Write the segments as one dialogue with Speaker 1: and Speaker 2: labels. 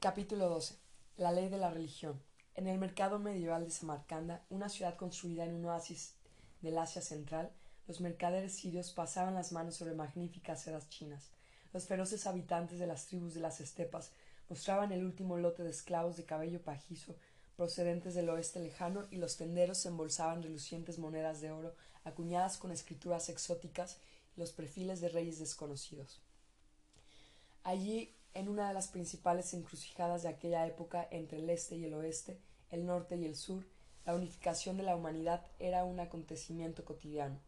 Speaker 1: Capítulo 12. La ley de la religión. En el mercado medieval de Samarcanda, una ciudad construida en un oasis del Asia Central, los mercaderes sirios pasaban las manos sobre magníficas sedas chinas. Los feroces habitantes de las tribus de las estepas mostraban el último lote de esclavos de cabello pajizo procedentes del oeste lejano y los tenderos embolsaban relucientes monedas de oro acuñadas con escrituras exóticas y los perfiles de reyes desconocidos. Allí, en una de las principales encrucijadas de aquella época entre el este y el oeste, el norte y el sur, la unificación de la humanidad era un acontecimiento cotidiano.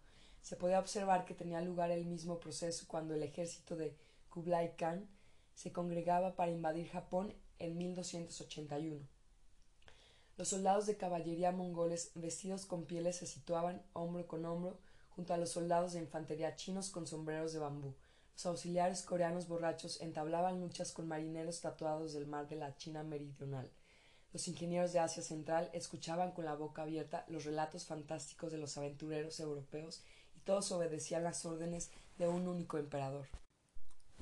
Speaker 1: Se podía observar que tenía lugar el mismo proceso cuando el ejército de Kublai Khan se congregaba para invadir Japón en 1281. Los soldados de caballería mongoles vestidos con pieles se situaban hombro con hombro junto a los soldados de infantería chinos con sombreros de bambú. Los auxiliares coreanos borrachos entablaban luchas con marineros tatuados del mar de la China meridional. Los ingenieros de Asia Central escuchaban con la boca abierta los relatos fantásticos de los aventureros europeos y todos obedecían las órdenes de un único emperador.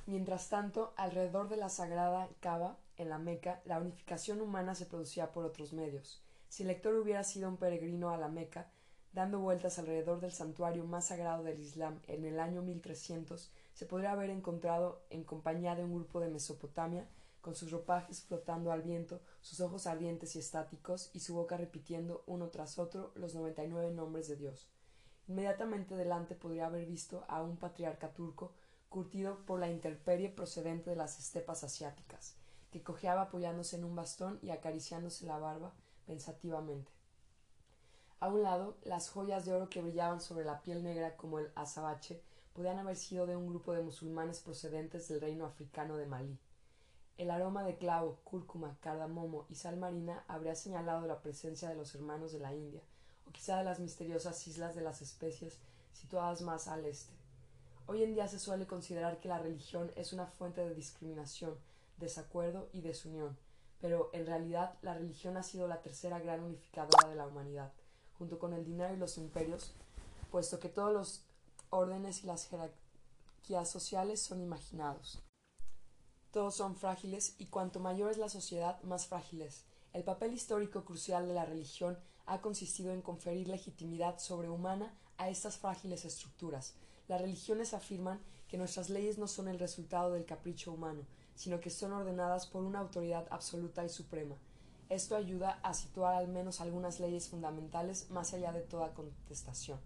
Speaker 1: Mientras tanto, alrededor de la sagrada Cava, en la Meca, la unificación humana se producía por otros medios. Si el lector hubiera sido un peregrino a la Meca, dando vueltas alrededor del santuario más sagrado del Islam en el año 1300, se podría haber encontrado en compañía de un grupo de Mesopotamia, con sus ropajes flotando al viento, sus ojos ardientes y estáticos, y su boca repitiendo uno tras otro los noventa y nueve nombres de Dios. Inmediatamente delante podría haber visto a un patriarca turco curtido por la intemperie procedente de las estepas asiáticas, que cojeaba apoyándose en un bastón y acariciándose la barba pensativamente. A un lado, las joyas de oro que brillaban sobre la piel negra como el azabache podían haber sido de un grupo de musulmanes procedentes del reino africano de Malí. El aroma de clavo, cúrcuma, cardamomo y sal marina habría señalado la presencia de los hermanos de la India, o quizá de las misteriosas islas de las especies situadas más al este. Hoy en día se suele considerar que la religión es una fuente de discriminación, desacuerdo y desunión, pero en realidad la religión ha sido la tercera gran unificadora de la humanidad, junto con el dinero y los imperios, puesto que todos los órdenes y las jerarquías sociales son imaginados. Todos son frágiles y cuanto mayor es la sociedad, más frágil es. El papel histórico crucial de la religión ha consistido en conferir legitimidad sobrehumana a estas frágiles estructuras, las religiones afirman que nuestras leyes no son el resultado del capricho humano, sino que son ordenadas por una autoridad absoluta y suprema. Esto ayuda a situar al menos algunas leyes fundamentales más allá de toda contestación,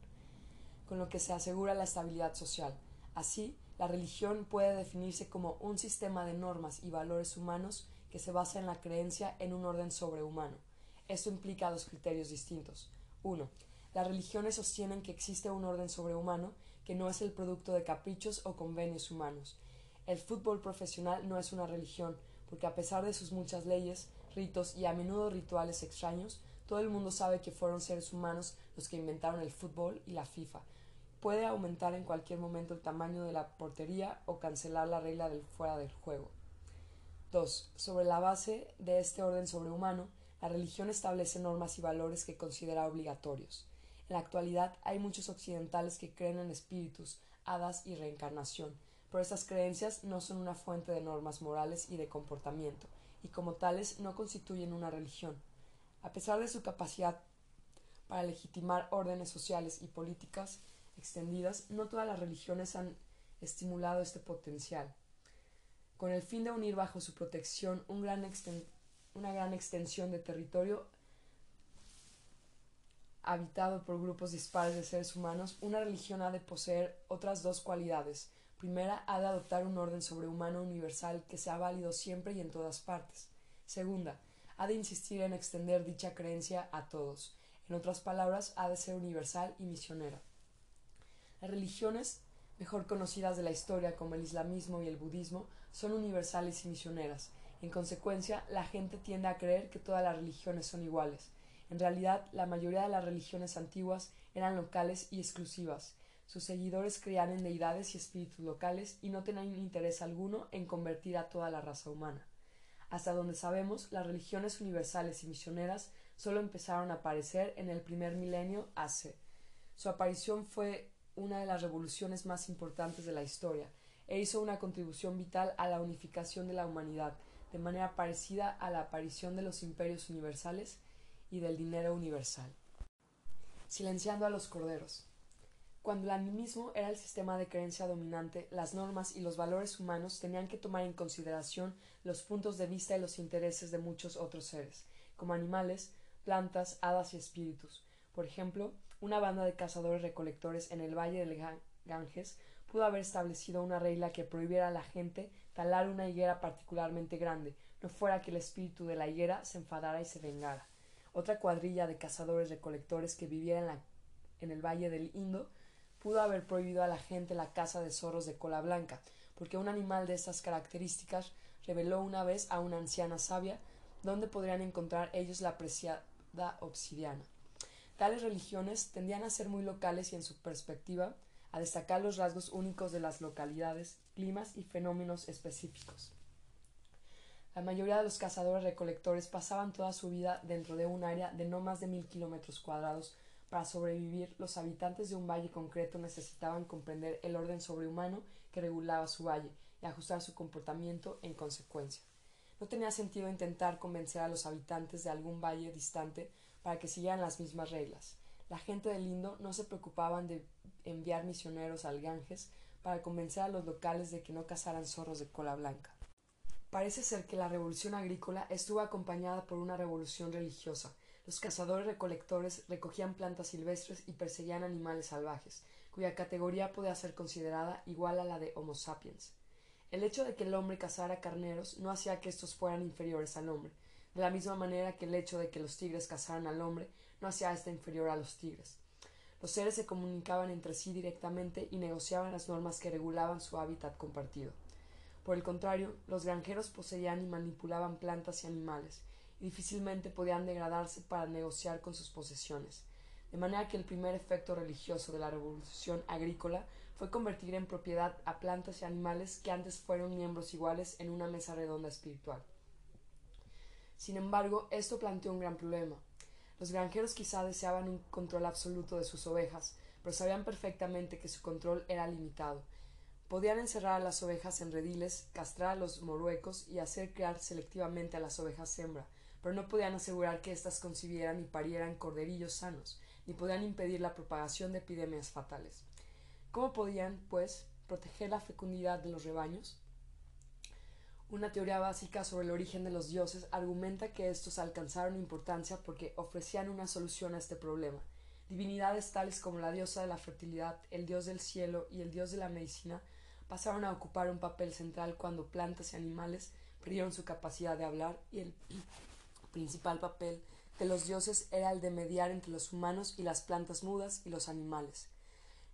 Speaker 1: con lo que se asegura la estabilidad social. Así, la religión puede definirse como un sistema de normas y valores humanos que se basa en la creencia en un orden sobrehumano. Esto implica dos criterios distintos. 1. Las religiones sostienen que existe un orden sobrehumano que no es el producto de caprichos o convenios humanos. El fútbol profesional no es una religión, porque a pesar de sus muchas leyes, ritos y a menudo rituales extraños, todo el mundo sabe que fueron seres humanos los que inventaron el fútbol y la FIFA. Puede aumentar en cualquier momento el tamaño de la portería o cancelar la regla del fuera del juego. 2. Sobre la base de este orden sobrehumano, la religión establece normas y valores que considera obligatorios. En la actualidad hay muchos occidentales que creen en espíritus, hadas y reencarnación, pero estas creencias no son una fuente de normas morales y de comportamiento, y como tales no constituyen una religión. A pesar de su capacidad para legitimar órdenes sociales y políticas extendidas, no todas las religiones han estimulado este potencial. Con el fin de unir bajo su protección una gran extensión de territorio habitado por grupos dispares de seres humanos, una religión ha de poseer otras dos cualidades. Primera, ha de adoptar un orden sobrehumano universal que sea válido siempre y en todas partes. Segunda, ha de insistir en extender dicha creencia a todos. En otras palabras, ha de ser universal y misionera. Las religiones, mejor conocidas de la historia como el islamismo y el budismo, son universales y misioneras. En consecuencia, la gente tiende a creer que todas las religiones son iguales. En realidad, la mayoría de las religiones antiguas eran locales y exclusivas. Sus seguidores creían en deidades y espíritus locales y no tenían interés alguno en convertir a toda la raza humana. Hasta donde sabemos, las religiones universales y misioneras solo empezaron a aparecer en el primer milenio AC. Su aparición fue una de las revoluciones más importantes de la historia e hizo una contribución vital a la unificación de la humanidad, de manera parecida a la aparición de los imperios universales y del dinero universal. Silenciando a los corderos. Cuando el animismo era el sistema de creencia dominante, las normas y los valores humanos tenían que tomar en consideración los puntos de vista y los intereses de muchos otros seres, como animales, plantas, hadas y espíritus. Por ejemplo, una banda de cazadores recolectores en el valle del Ganges pudo haber establecido una regla que prohibiera a la gente talar una higuera particularmente grande, no fuera que el espíritu de la higuera se enfadara y se vengara. Otra cuadrilla de cazadores recolectores que viviera en, el valle del Indo pudo haber prohibido a la gente la caza de zorros de cola blanca, porque un animal de estas características reveló una vez a una anciana sabia dónde podrían encontrar ellos la apreciada obsidiana. Tales religiones tendían a ser muy locales y en su perspectiva a destacar los rasgos únicos de las localidades, climas y fenómenos específicos. La mayoría de los cazadores recolectores pasaban toda su vida dentro de un área de no más de mil kilómetros cuadrados para sobrevivir, los habitantes de un valle concreto necesitaban comprender el orden sobrehumano que regulaba su valle y ajustar su comportamiento en consecuencia. No tenía sentido intentar convencer a los habitantes de algún valle distante para que siguieran las mismas reglas. La gente del Indo no se preocupaban de enviar misioneros al Ganges para convencer a los locales de que no cazaran zorros de cola blanca. Parece ser que la revolución agrícola estuvo acompañada por una revolución religiosa, los cazadores recolectores recogían plantas silvestres y perseguían animales salvajes, cuya categoría podía ser considerada igual a la de Homo sapiens. El hecho de que el hombre cazara carneros no hacía que estos fueran inferiores al hombre, de la misma manera que el hecho de que los tigres cazaran al hombre no hacía a éste inferior a los tigres. Los seres se comunicaban entre sí directamente y negociaban las normas que regulaban su hábitat compartido. Por el contrario, los granjeros poseían y manipulaban plantas y animales, y difícilmente podían degradarse para negociar con sus posesiones. De manera que el primer efecto religioso de la revolución agrícola fue convertir en propiedad a plantas y animales que antes fueron miembros iguales en una mesa redonda espiritual. Sin embargo, esto planteó un gran problema. Los granjeros quizá deseaban un control absoluto de sus ovejas, pero sabían perfectamente que su control era limitado. Podían encerrar a las ovejas en rediles, castrar a los moruecos y hacer criar selectivamente a las ovejas hembra, pero no podían asegurar que éstas concibieran y parieran corderillos sanos, ni podían impedir la propagación de epidemias fatales. ¿Cómo podían, pues, proteger la fecundidad de los rebaños? Una teoría básica sobre el origen de los dioses argumenta que estos alcanzaron importancia porque ofrecían una solución a este problema. Divinidades tales como la diosa de la fertilidad, el dios del cielo y el dios de la medicina pasaron a ocupar un papel central cuando plantas y animales perdieron su capacidad de hablar y el principal papel de los dioses era el de mediar entre los humanos y las plantas mudas y los animales.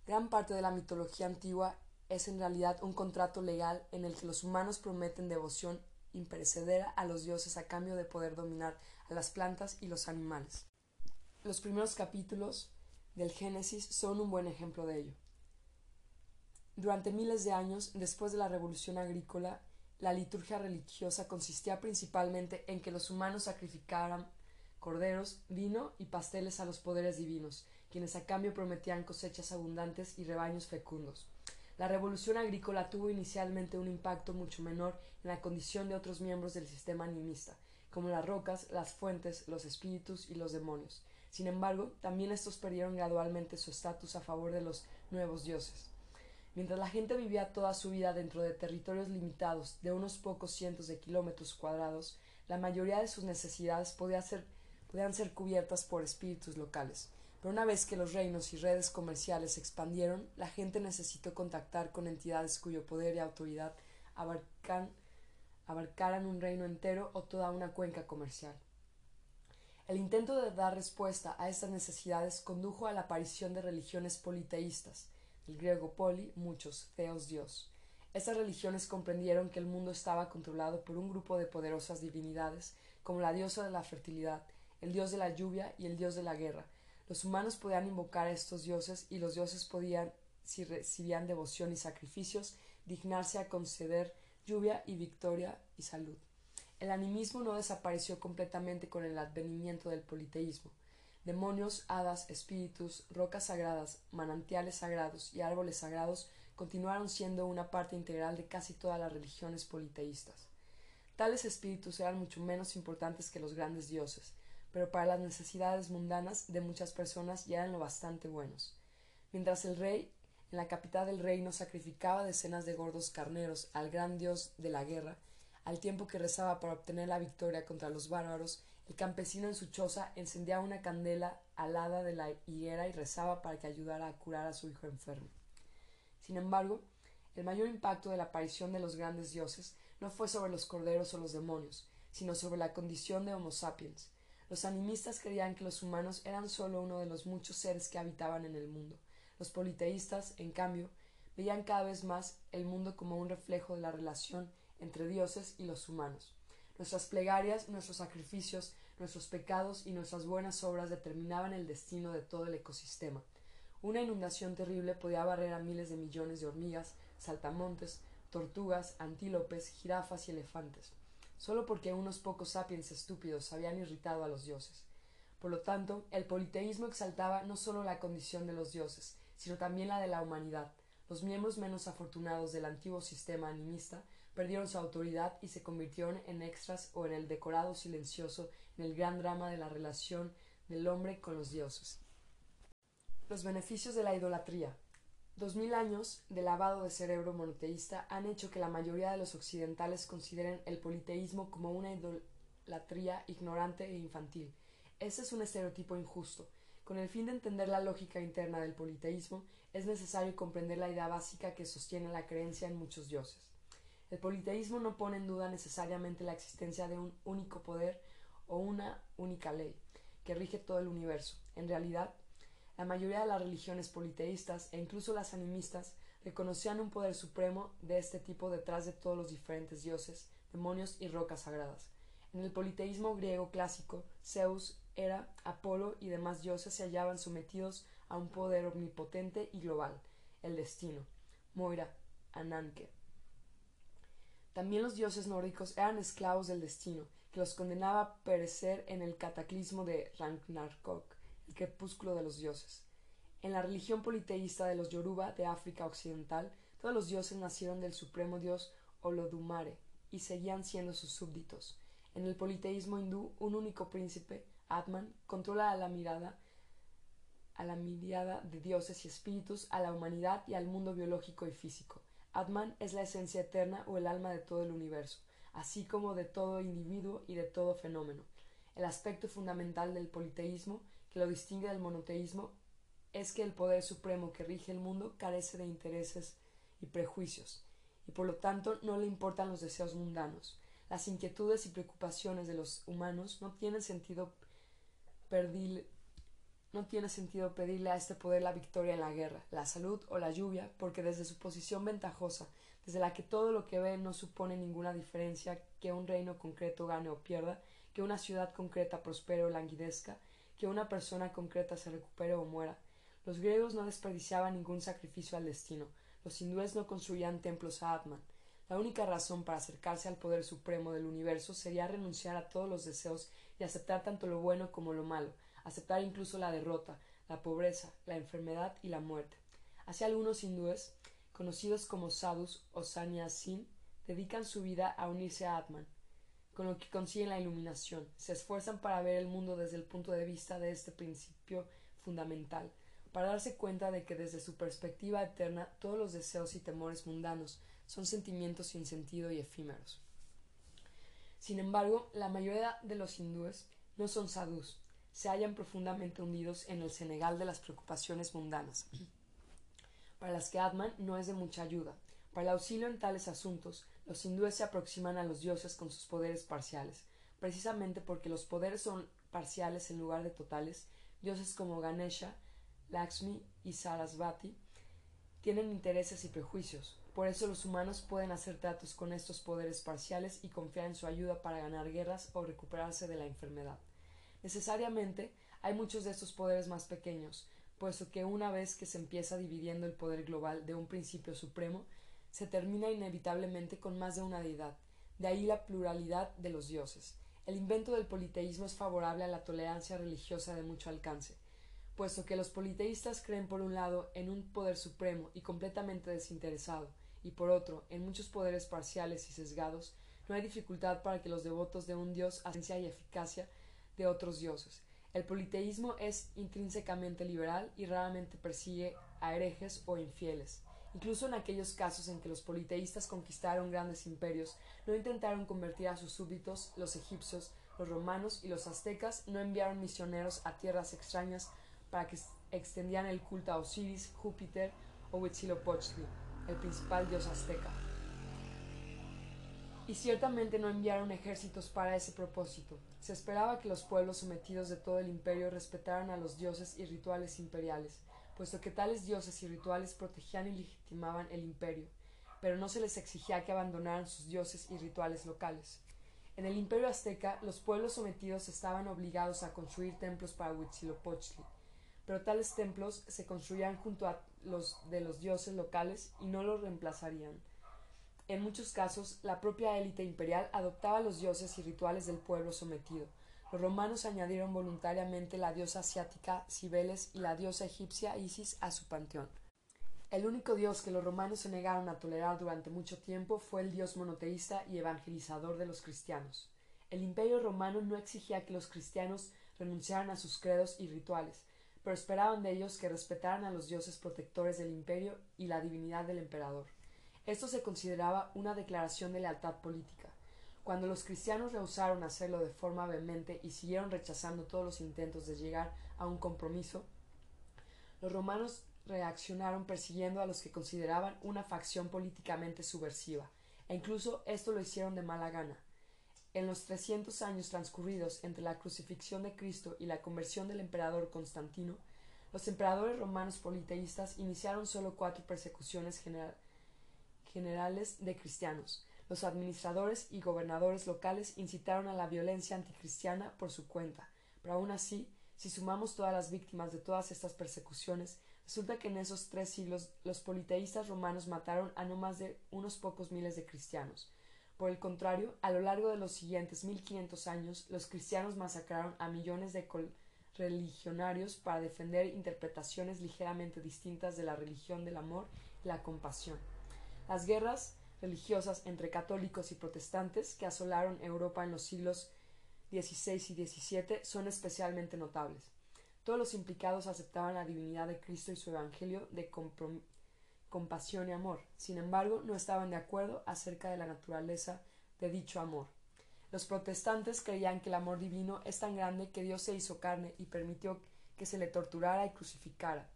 Speaker 1: Gran parte de la mitología antigua es en realidad un contrato legal en el que los humanos prometen devoción imperecedera a los dioses a cambio de poder dominar a las plantas y los animales. Los primeros capítulos del Génesis son un buen ejemplo de ello. Durante miles de años, después de la revolución agrícola, la liturgia religiosa consistía principalmente en que los humanos sacrificaran corderos, vino y pasteles a los poderes divinos, quienes a cambio prometían cosechas abundantes y rebaños fecundos. La revolución agrícola tuvo inicialmente un impacto mucho menor en la condición de otros miembros del sistema animista, como las rocas, las fuentes, los espíritus y los demonios. Sin embargo, también estos perdieron gradualmente su estatus a favor de los nuevos dioses. Mientras la gente vivía toda su vida dentro de territorios limitados de unos pocos cientos de kilómetros cuadrados, la mayoría de sus necesidades podían ser, podían ser cubiertas por espíritus locales. Pero una vez que los reinos y redes comerciales se expandieron, la gente necesitó contactar con entidades cuyo poder y autoridad abarcan, abarcaran un reino entero o toda una cuenca comercial. El intento de dar respuesta a estas necesidades condujo a la aparición de religiones politeístas, el griego poli, muchos, theos Dios. Estas religiones comprendieron que el mundo estaba controlado por un grupo de poderosas divinidades, como la diosa de la fertilidad, el dios de la lluvia y el dios de la guerra. Los humanos podían invocar a estos dioses y los dioses podían, si recibían devoción y sacrificios, dignarse a conceder lluvia y victoria y salud. El animismo no desapareció completamente con el advenimiento del politeísmo. Demonios, hadas, espíritus, rocas sagradas, manantiales sagrados y árboles sagrados continuaron siendo una parte integral de casi todas las religiones politeístas. Tales espíritus eran mucho menos importantes que los grandes dioses, pero para las necesidades mundanas de muchas personas ya eran lo bastante buenos. Mientras el rey en la capital del reino sacrificaba decenas de gordos carneros al gran dios de la guerra, al tiempo que rezaba para obtener la victoria contra los bárbaros, el campesino en su choza encendía una candela alada de la higuera y rezaba para que ayudara a curar a su hijo enfermo. Sin embargo, el mayor impacto de la aparición de los grandes dioses no fue sobre los corderos o los demonios, sino sobre la condición de Homo sapiens. Los animistas creían que los humanos eran solo uno de los muchos seres que habitaban en el mundo. Los politeístas, en cambio, veían cada vez más el mundo como un reflejo de la relación entre dioses y los humanos. Nuestras plegarias, nuestros sacrificios, nuestros pecados y nuestras buenas obras determinaban el destino de todo el ecosistema. Una inundación terrible podía barrer a miles de millones de hormigas, saltamontes, tortugas, antílopes, jirafas y elefantes, solo porque unos pocos sapiens estúpidos habían irritado a los dioses. Por lo tanto, el politeísmo exaltaba no solo la condición de los dioses, sino también la de la humanidad. Los miembros menos afortunados del antiguo sistema animista perdieron su autoridad y se convirtieron en extras o en el decorado silencioso en el gran drama de la relación del hombre con los dioses. Los beneficios de la idolatría. Dos mil años de lavado de cerebro monoteísta han hecho que la mayoría de los occidentales consideren el politeísmo como una idolatría ignorante e infantil. Ese es un estereotipo injusto. Con el fin de entender la lógica interna del politeísmo, es necesario comprender la idea básica que sostiene la creencia en muchos dioses. El politeísmo no pone en duda necesariamente la existencia de un único poder o una única ley que rige todo el universo. En realidad, la mayoría de las religiones politeístas e incluso las animistas reconocían un poder supremo de este tipo detrás de todos los diferentes dioses, demonios y rocas sagradas. En el politeísmo griego clásico, Zeus, Hera, Apolo y demás dioses se hallaban sometidos a un poder omnipotente y global, el destino, Moira, Ananke. También los dioses nórdicos eran esclavos del destino, que los condenaba a perecer en el cataclismo de Ragnarok, crepúsculo de los dioses. En la religión politeísta de los Yoruba de África Occidental, todos los dioses nacieron del supremo dios Olodumare y seguían siendo sus súbditos. En el politeísmo hindú, un único príncipe, Atman, controla a la mirada a la mirada de dioses y espíritus, a la humanidad y al mundo biológico y físico. Atman es la esencia eterna o el alma de todo el universo, así como de todo individuo y de todo fenómeno. El aspecto fundamental del politeísmo, que lo distingue del monoteísmo, es que el poder supremo que rige el mundo carece de intereses y prejuicios, y por lo tanto no le importan los deseos mundanos. Las inquietudes y preocupaciones de los humanos no tienen sentido no tiene sentido pedirle a este poder la victoria en la guerra, la salud o la lluvia, porque desde su posición ventajosa, desde la que todo lo que ve no supone ninguna diferencia que un reino concreto gane o pierda, que una ciudad concreta prospere o languidezca, que una persona concreta se recupere o muera. Los griegos no desperdiciaban ningún sacrificio al destino, los hindúes no construían templos a Atman. La única razón para acercarse al poder supremo del universo sería renunciar a todos los deseos y aceptar tanto lo bueno como lo malo, aceptar incluso la derrota, la pobreza, la enfermedad y la muerte. Así algunos hindúes, conocidos como sadhus o sannyasin, dedican su vida a unirse a Atman, con lo que consiguen la iluminación, se esfuerzan para ver el mundo desde el punto de vista de este principio fundamental, para darse cuenta de que desde su perspectiva eterna todos los deseos y temores mundanos son sentimientos sin sentido y efímeros. Sin embargo, la mayoría de los hindúes no son sadhus, se hallan profundamente hundidos en el Senegal de las preocupaciones mundanas, para las que Atman no es de mucha ayuda. Para el auxilio en tales asuntos, los hindúes se aproximan a los dioses con sus poderes parciales, precisamente porque los poderes son parciales en lugar de totales, dioses como Ganesha, Lakshmi y Sarasvati tienen intereses y prejuicios. Por eso los humanos pueden hacer tratos con estos poderes parciales y confiar en su ayuda para ganar guerras o recuperarse de la enfermedad. Necesariamente hay muchos de estos poderes más pequeños, puesto que una vez que se empieza dividiendo el poder global de un principio supremo, se termina inevitablemente con más de una deidad, de ahí la pluralidad de los dioses. El invento del politeísmo es favorable a la tolerancia religiosa de mucho alcance, puesto que los politeístas creen por un lado en un poder supremo y completamente desinteresado, y por otro en muchos poderes parciales y sesgados, no hay dificultad para que los devotos de un dios esencia y eficacia de otros dioses. El politeísmo es intrínsecamente liberal y raramente persigue a herejes o infieles. Incluso en aquellos casos en que los politeístas conquistaron grandes imperios, no intentaron convertir a sus súbditos, los egipcios, los romanos y los aztecas no enviaron misioneros a tierras extrañas para que extendían el culto a Osiris, Júpiter o Huitzilopochtli, el principal dios azteca. Y ciertamente no enviaron ejércitos para ese propósito. Se esperaba que los pueblos sometidos de todo el imperio respetaran a los dioses y rituales imperiales, puesto que tales dioses y rituales protegían y legitimaban el imperio, pero no se les exigía que abandonaran sus dioses y rituales locales. En el imperio azteca, los pueblos sometidos estaban obligados a construir templos para Huitzilopochtli, pero tales templos se construían junto a los de los dioses locales y no los reemplazarían. En muchos casos, la propia élite imperial adoptaba los dioses y rituales del pueblo sometido. Los romanos añadieron voluntariamente la diosa asiática Cibeles y la diosa egipcia Isis a su panteón. El único dios que los romanos se negaron a tolerar durante mucho tiempo fue el dios monoteísta y evangelizador de los cristianos. El imperio romano no exigía que los cristianos renunciaran a sus credos y rituales, pero esperaban de ellos que respetaran a los dioses protectores del imperio y la divinidad del emperador. Esto se consideraba una declaración de lealtad política. Cuando los cristianos rehusaron hacerlo de forma vehemente y siguieron rechazando todos los intentos de llegar a un compromiso, los romanos reaccionaron persiguiendo a los que consideraban una facción políticamente subversiva, e incluso esto lo hicieron de mala gana. En los trescientos años transcurridos entre la crucifixión de Cristo y la conversión del emperador Constantino, los emperadores romanos politeístas iniciaron solo cuatro persecuciones generales de cristianos. Los administradores y gobernadores locales incitaron a la violencia anticristiana por su cuenta, pero aún así, si sumamos todas las víctimas de todas estas persecuciones, resulta que en esos tres siglos los politeístas romanos mataron a no más de unos pocos miles de cristianos. Por el contrario, a lo largo de los siguientes 1500 años, los cristianos masacraron a millones de religionarios para defender interpretaciones ligeramente distintas de la religión del amor y la compasión. Las guerras religiosas entre católicos y protestantes que asolaron Europa en los siglos XVI y XVII son especialmente notables. Todos los implicados aceptaban la divinidad de Cristo y su Evangelio de compasión y amor. Sin embargo, no estaban de acuerdo acerca de la naturaleza de dicho amor. Los protestantes creían que el amor divino es tan grande que Dios se hizo carne y permitió que se le torturara y crucificara,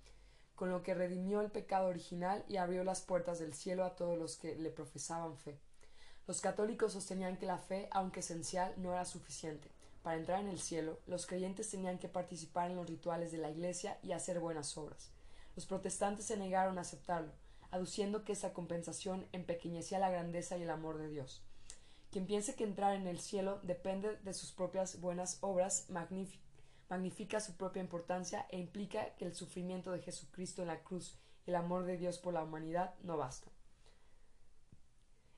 Speaker 1: con lo que redimió el pecado original y abrió las puertas del cielo a todos los que le profesaban fe. Los católicos sostenían que la fe, aunque esencial, no era suficiente. Para entrar en el cielo, los creyentes tenían que participar en los rituales de la Iglesia y hacer buenas obras. Los protestantes se negaron a aceptarlo, aduciendo que esa compensación empequeñecía la grandeza y el amor de Dios. Quien piense que entrar en el cielo depende de sus propias buenas obras, magnifica su propia importancia e implica que el sufrimiento de Jesucristo en la cruz y el amor de Dios por la humanidad no basta.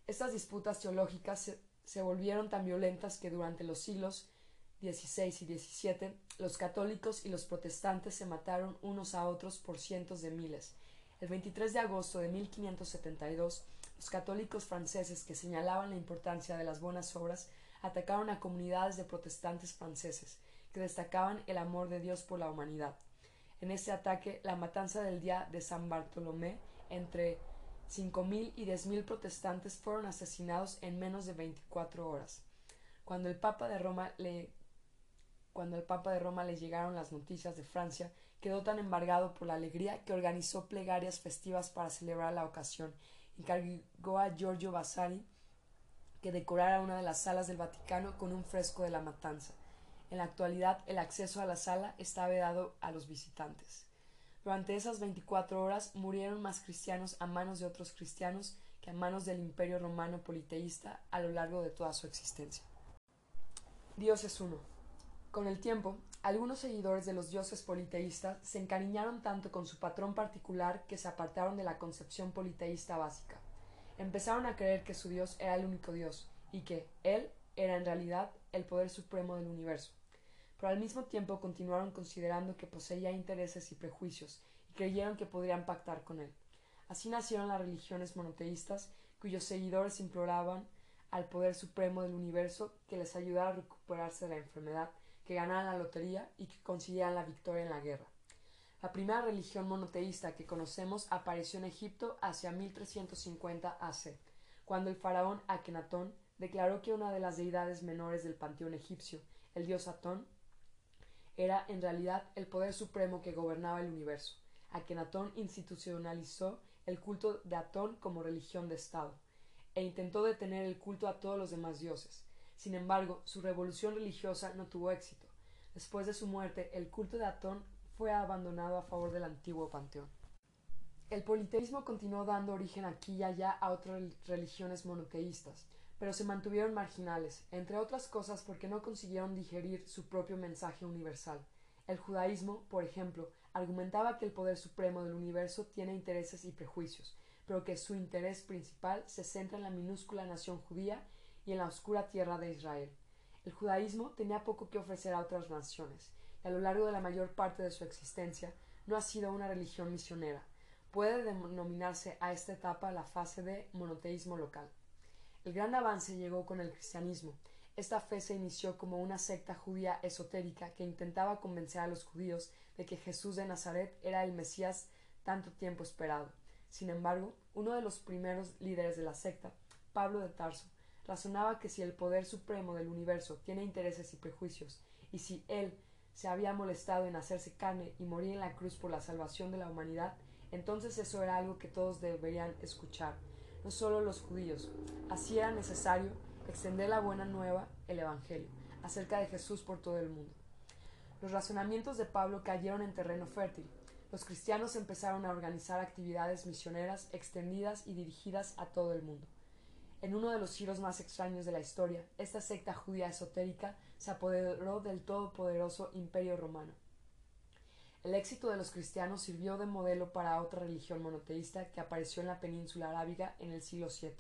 Speaker 1: Estas disputas teológicas se, se volvieron tan violentas que durante los siglos XVI y XVII los católicos y los protestantes se mataron unos a otros por cientos de miles, el 23 de agosto de 1572, los católicos franceses que señalaban la importancia de las buenas obras atacaron a comunidades de protestantes franceses que destacaban el amor de Dios por la humanidad. En este ataque, la matanza del día de San Bartolomé, entre 5.000 y 10.000 protestantes fueron asesinados en menos de 24 horas. Cuando el Papa de Roma le cuando al Papa de Roma le llegaron las noticias de Francia, quedó tan embargado por la alegría que organizó plegarias festivas para celebrar la ocasión. Encargó a Giorgio Vasari que decorara una de las salas del Vaticano con un fresco de la matanza. En la actualidad, el acceso a la sala está vedado a los visitantes. Durante esas 24 horas murieron más cristianos a manos de otros cristianos que a manos del imperio romano politeísta a lo largo de toda su existencia. Dios es uno. Con el tiempo, algunos seguidores de los dioses politeístas se encariñaron tanto con su patrón particular que se apartaron de la concepción politeísta básica. Empezaron a creer que su dios era el único dios y que él era en realidad el poder supremo del universo. Pero al mismo tiempo continuaron considerando que poseía intereses y prejuicios y creyeron que podrían pactar con él. Así nacieron las religiones monoteístas, cuyos seguidores imploraban al poder supremo del universo que les ayudara a recuperarse de la enfermedad, que ganaran la lotería y que consiguieran la victoria en la guerra. La primera religión monoteísta que conocemos apareció en Egipto hacia 1350 AC, cuando el faraón Akenatón declaró que una de las deidades menores del panteón egipcio, el dios Atón, era en realidad el poder supremo que gobernaba el universo. Akenatón institucionalizó el culto de Atón como religión de Estado, e intentó detener el culto a todos los demás dioses. Sin embargo, su revolución religiosa no tuvo éxito. Después de su muerte, el culto de Atón fue abandonado a favor del antiguo panteón. El politeísmo continuó dando origen aquí y allá a otras religiones monoteístas, pero se mantuvieron marginales, entre otras cosas porque no consiguieron digerir su propio mensaje universal. El judaísmo, por ejemplo, argumentaba que el poder supremo del universo tiene intereses y prejuicios, pero que su interés principal se centra en la minúscula nación judía y en la oscura tierra de Israel. El judaísmo tenía poco que ofrecer a otras naciones, y a lo largo de la mayor parte de su existencia no ha sido una religión misionera, Puede denominarse a esta etapa la fase de monoteísmo local. El gran avance llegó con el cristianismo. Esta fe se inició como una secta judía esotérica que intentaba convencer a los judíos de que Jesús de Nazaret era el Mesías tanto tiempo esperado. Sin embargo, uno de los primeros líderes de la secta, Pablo de Tarso, razonaba que si el poder supremo del universo tiene intereses y prejuicios, y si él se había molestado en hacerse carne y morir en la cruz por la salvación de la humanidad, entonces eso era algo que todos deberían escuchar, no solo los judíos. Así era necesario extender la buena nueva, el Evangelio, acerca de Jesús por todo el mundo. Los razonamientos de Pablo cayeron en terreno fértil. Los cristianos empezaron a organizar actividades misioneras extendidas y dirigidas a todo el mundo. En uno de los giros más extraños de la historia, esta secta judía esotérica se apoderó del todopoderoso imperio romano. El éxito de los cristianos sirvió de modelo para otra religión monoteísta que apareció en la península arábiga en el siglo VII,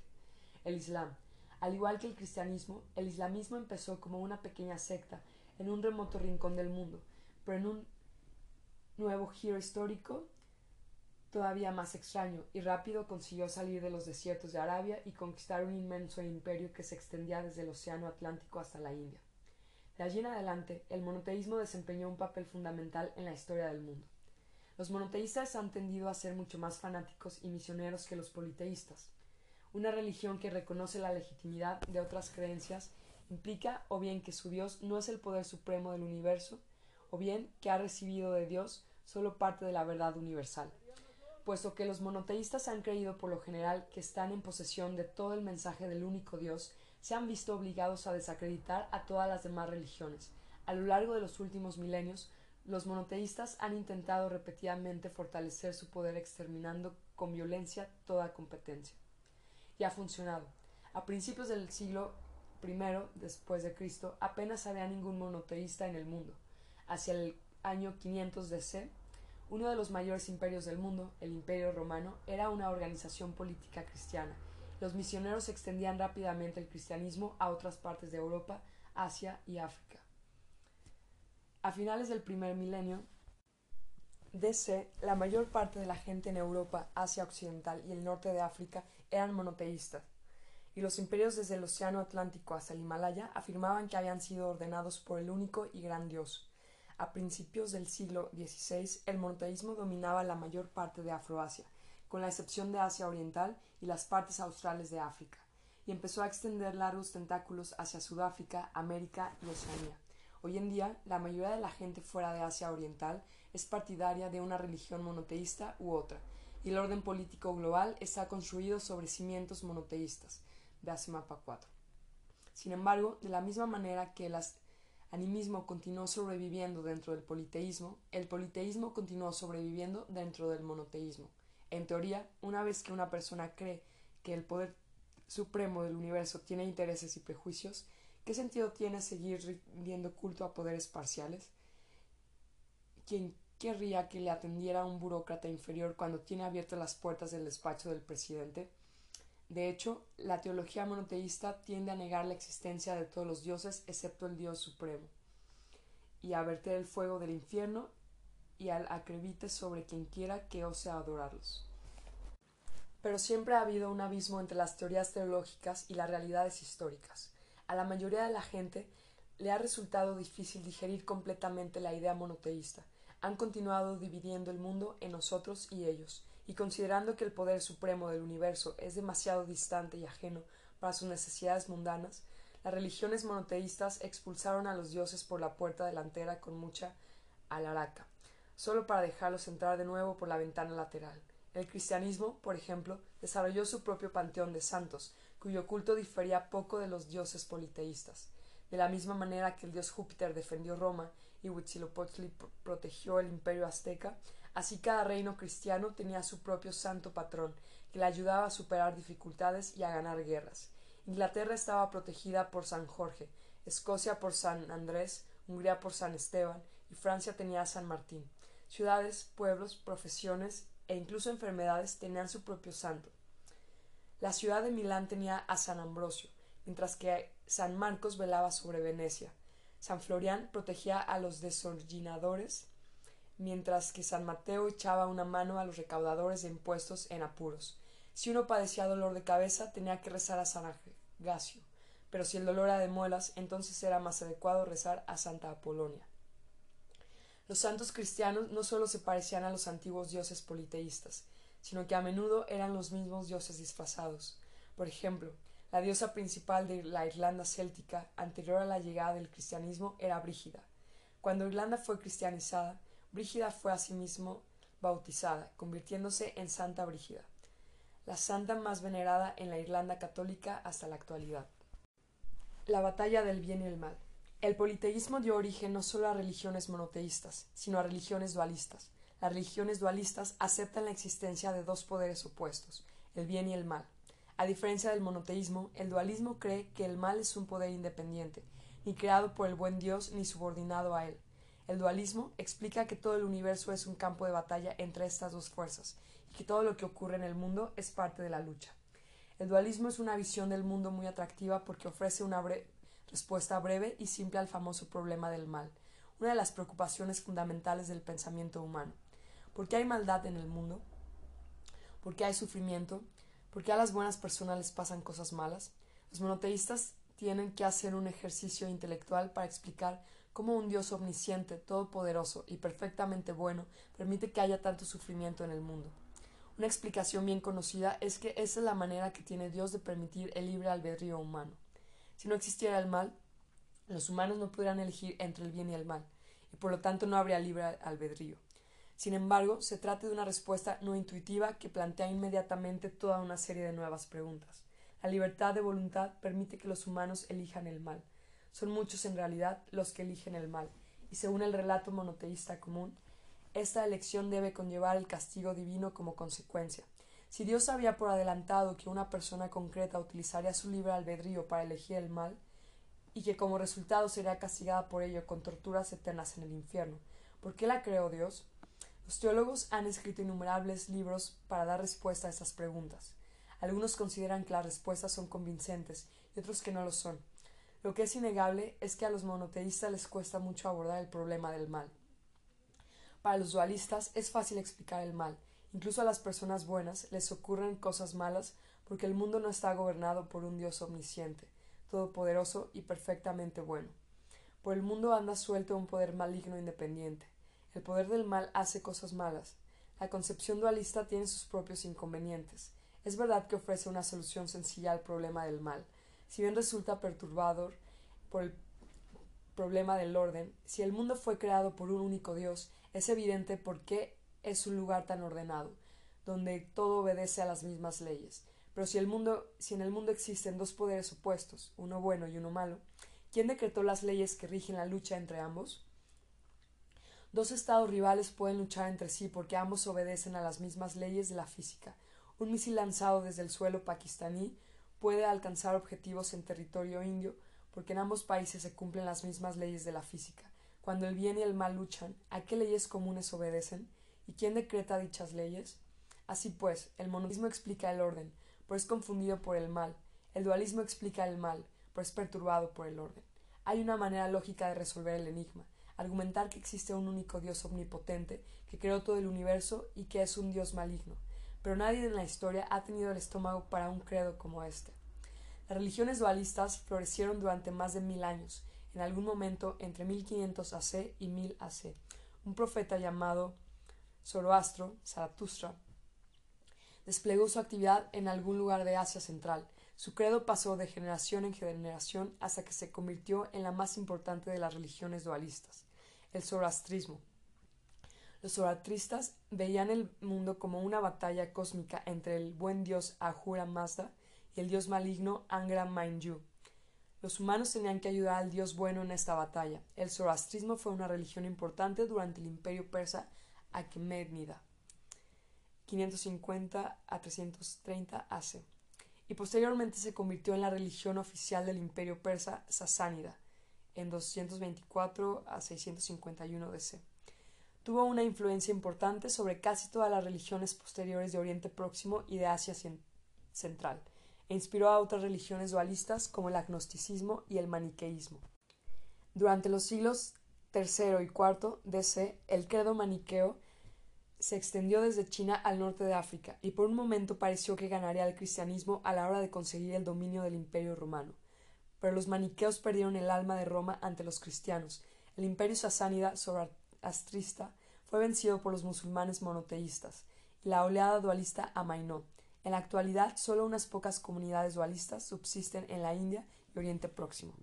Speaker 1: el Islam. Al igual que el cristianismo, el islamismo empezó como una pequeña secta en un remoto rincón del mundo, pero en un nuevo giro histórico todavía más extraño y rápido consiguió salir de los desiertos de Arabia y conquistar un inmenso imperio que se extendía desde el Océano Atlántico hasta la India. De allí en adelante, el monoteísmo desempeñó un papel fundamental en la historia del mundo. Los monoteístas han tendido a ser mucho más fanáticos y misioneros que los politeístas. Una religión que reconoce la legitimidad de otras creencias implica o bien que su Dios no es el poder supremo del universo, o bien que ha recibido de Dios solo parte de la verdad universal. Puesto que los monoteístas han creído por lo general que están en posesión de todo el mensaje del único Dios se han visto obligados a desacreditar a todas las demás religiones. A lo largo de los últimos milenios, los monoteístas han intentado repetidamente fortalecer su poder exterminando con violencia toda competencia. Y ha funcionado. A principios del siglo I después de Cristo apenas había ningún monoteísta en el mundo. Hacia el año 500 DC, uno de los mayores imperios del mundo, el Imperio Romano, era una organización política cristiana los misioneros extendían rápidamente el cristianismo a otras partes de Europa, Asia y África. A finales del primer milenio DC, la mayor parte de la gente en Europa, Asia Occidental y el norte de África eran monoteístas, y los imperios desde el Océano Atlántico hasta el Himalaya afirmaban que habían sido ordenados por el único y gran Dios. A principios del siglo XVI, el monoteísmo dominaba la mayor parte de Afroasia, con la excepción de Asia Oriental y las partes australes de África, y empezó a extender largos tentáculos hacia Sudáfrica, América y Oceanía. Hoy en día, la mayoría de la gente fuera de Asia Oriental es partidaria de una religión monoteísta u otra, y el orden político global está construido sobre cimientos monoteístas. Vease mapa 4. Sin embargo, de la misma manera que el animismo continuó sobreviviendo dentro del politeísmo, el politeísmo continuó sobreviviendo dentro del monoteísmo. En teoría, una vez que una persona cree que el poder supremo del universo tiene intereses y prejuicios, ¿qué sentido tiene seguir rindiendo culto a poderes parciales? ¿Quién querría que le atendiera a un burócrata inferior cuando tiene abiertas las puertas del despacho del presidente? De hecho, la teología monoteísta tiende a negar la existencia de todos los dioses excepto el Dios supremo, y a verter el fuego del infierno y al acrevite sobre quien quiera que ose adorarlos. Pero siempre ha habido un abismo entre las teorías teológicas y las realidades históricas. A la mayoría de la gente le ha resultado difícil digerir completamente la idea monoteísta. Han continuado dividiendo el mundo en nosotros y ellos, y considerando que el poder supremo del universo es demasiado distante y ajeno para sus necesidades mundanas, las religiones monoteístas expulsaron a los dioses por la puerta delantera con mucha alaraca, solo para dejarlos entrar de nuevo por la ventana lateral. El cristianismo, por ejemplo, desarrolló su propio panteón de santos, cuyo culto difería poco de los dioses politeístas. De la misma manera que el dios Júpiter defendió Roma y Huitzilopochtli protegió el imperio azteca, así cada reino cristiano tenía su propio santo patrón, que le ayudaba a superar dificultades y a ganar guerras. Inglaterra estaba protegida por San Jorge, Escocia por San Andrés, Hungría por San Esteban y Francia tenía a San Martín. Ciudades, pueblos, profesiones e incluso enfermedades tenían su propio santo. La ciudad de Milán tenía a San Ambrosio, mientras que San Marcos velaba sobre Venecia. San Florián protegía a los desorginadores, mientras que San Mateo echaba una mano a los recaudadores de impuestos en apuros. Si uno padecía dolor de cabeza, tenía que rezar a San Agacio, pero si el dolor era de muelas, entonces era más adecuado rezar a Santa Apolonia. Los santos cristianos no solo se parecían a los antiguos dioses politeístas, sino que a menudo eran los mismos dioses disfrazados. Por ejemplo, la diosa principal de la Irlanda céltica, anterior a la llegada del cristianismo, era Brígida. Cuando Irlanda fue cristianizada, Brígida fue asimismo bautizada, convirtiéndose en Santa Brígida, la santa más venerada en la Irlanda católica hasta la actualidad. La batalla del bien y el mal. El politeísmo dio origen no solo a religiones monoteístas, sino a religiones dualistas. Las religiones dualistas aceptan la existencia de dos poderes opuestos, el bien y el mal. A diferencia del monoteísmo, el dualismo cree que el mal es un poder independiente, ni creado por el buen Dios ni subordinado a él. El dualismo explica que todo el universo es un campo de batalla entre estas dos fuerzas, y que todo lo que ocurre en el mundo es parte de la lucha. El dualismo es una visión del mundo muy atractiva porque ofrece una respuesta breve y simple al famoso problema del mal, una de las preocupaciones fundamentales del pensamiento humano. ¿Por qué hay maldad en el mundo? ¿Por qué hay sufrimiento? ¿Por qué a las buenas personas les pasan cosas malas? Los monoteístas tienen que hacer un ejercicio intelectual para explicar cómo un Dios omnisciente, todopoderoso y perfectamente bueno permite que haya tanto sufrimiento en el mundo. Una explicación bien conocida es que esa es la manera que tiene Dios de permitir el libre albedrío humano. Si no existiera el mal, los humanos no podrían elegir entre el bien y el mal, y por lo tanto no habría libre albedrío. Sin embargo, se trata de una respuesta no intuitiva que plantea inmediatamente toda una serie de nuevas preguntas. La libertad de voluntad permite que los humanos elijan el mal. Son muchos en realidad los que eligen el mal, y según el relato monoteísta común, esta elección debe conllevar el castigo divino como consecuencia, si Dios sabía por adelantado que una persona concreta utilizaría su libre albedrío para elegir el mal, y que como resultado sería castigada por ello con torturas eternas en el infierno, ¿por qué la creó Dios? Los teólogos han escrito innumerables libros para dar respuesta a estas preguntas. Algunos consideran que las respuestas son convincentes y otros que no lo son. Lo que es innegable es que a los monoteístas les cuesta mucho abordar el problema del mal. Para los dualistas es fácil explicar el mal, Incluso a las personas buenas les ocurren cosas malas porque el mundo no está gobernado por un Dios omnisciente, todopoderoso y perfectamente bueno. Por el mundo anda suelto un poder maligno independiente. El poder del mal hace cosas malas. La concepción dualista tiene sus propios inconvenientes. Es verdad que ofrece una solución sencilla al problema del mal, si bien resulta perturbador por el problema del orden, si el mundo fue creado por un único Dios, es evidente por qué es un lugar tan ordenado, donde todo obedece a las mismas leyes. Pero si, el mundo, si en el mundo existen dos poderes opuestos, uno bueno y uno malo, ¿quién decretó las leyes que rigen la lucha entre ambos? Dos estados rivales pueden luchar entre sí porque ambos obedecen a las mismas leyes de la física. Un misil lanzado desde el suelo pakistaní puede alcanzar objetivos en territorio indio porque en ambos países se cumplen las mismas leyes de la física. Cuando el bien y el mal luchan, ¿a qué leyes comunes obedecen? ¿Y quién decreta dichas leyes? Así pues, el monoteísmo explica el orden, pero es confundido por el mal. El dualismo explica el mal, pero es perturbado por el orden. Hay una manera lógica de resolver el enigma, argumentar que existe un único Dios omnipotente que creó todo el universo y que es un Dios maligno. pero nadie en la historia ha tenido el estómago para un credo como este. Las religiones dualistas florecieron durante más de mil años, en algún momento entre 1500 AC y 1000 AC. Un profeta llamado Zoroastro, Zaratustra, desplegó su actividad en algún lugar de Asia Central. Su credo pasó de generación en generación hasta que se convirtió en la más importante de las religiones dualistas, el zoroastrismo. Los zoroastristas veían el mundo como una batalla cósmica entre el buen dios Ahura Mazda y el dios maligno Angra Mainyu. Los humanos tenían que ayudar al dios bueno en esta batalla. El zoroastrismo fue una religión importante durante el imperio persa Akhemednida, 550 a 330 AC, y posteriormente se convirtió en la religión oficial del imperio persa Sasánida, en 224 a 651 DC tuvo una influencia importante sobre casi todas las religiones posteriores de Oriente Próximo y de Asia Central, e inspiró a otras religiones dualistas como el agnosticismo y el maniqueísmo. Durante los siglos III y IV DC, el credo maniqueo se extendió desde China al norte de África, y por un momento pareció que ganaría el cristianismo a la hora de conseguir el dominio del imperio romano. Pero los maniqueos perdieron el alma de Roma ante los cristianos. El imperio sasánida astrista fue vencido por los musulmanes monoteístas y la oleada dualista amainó. En la actualidad, solo unas pocas comunidades dualistas subsisten en la India y Oriente Próximo.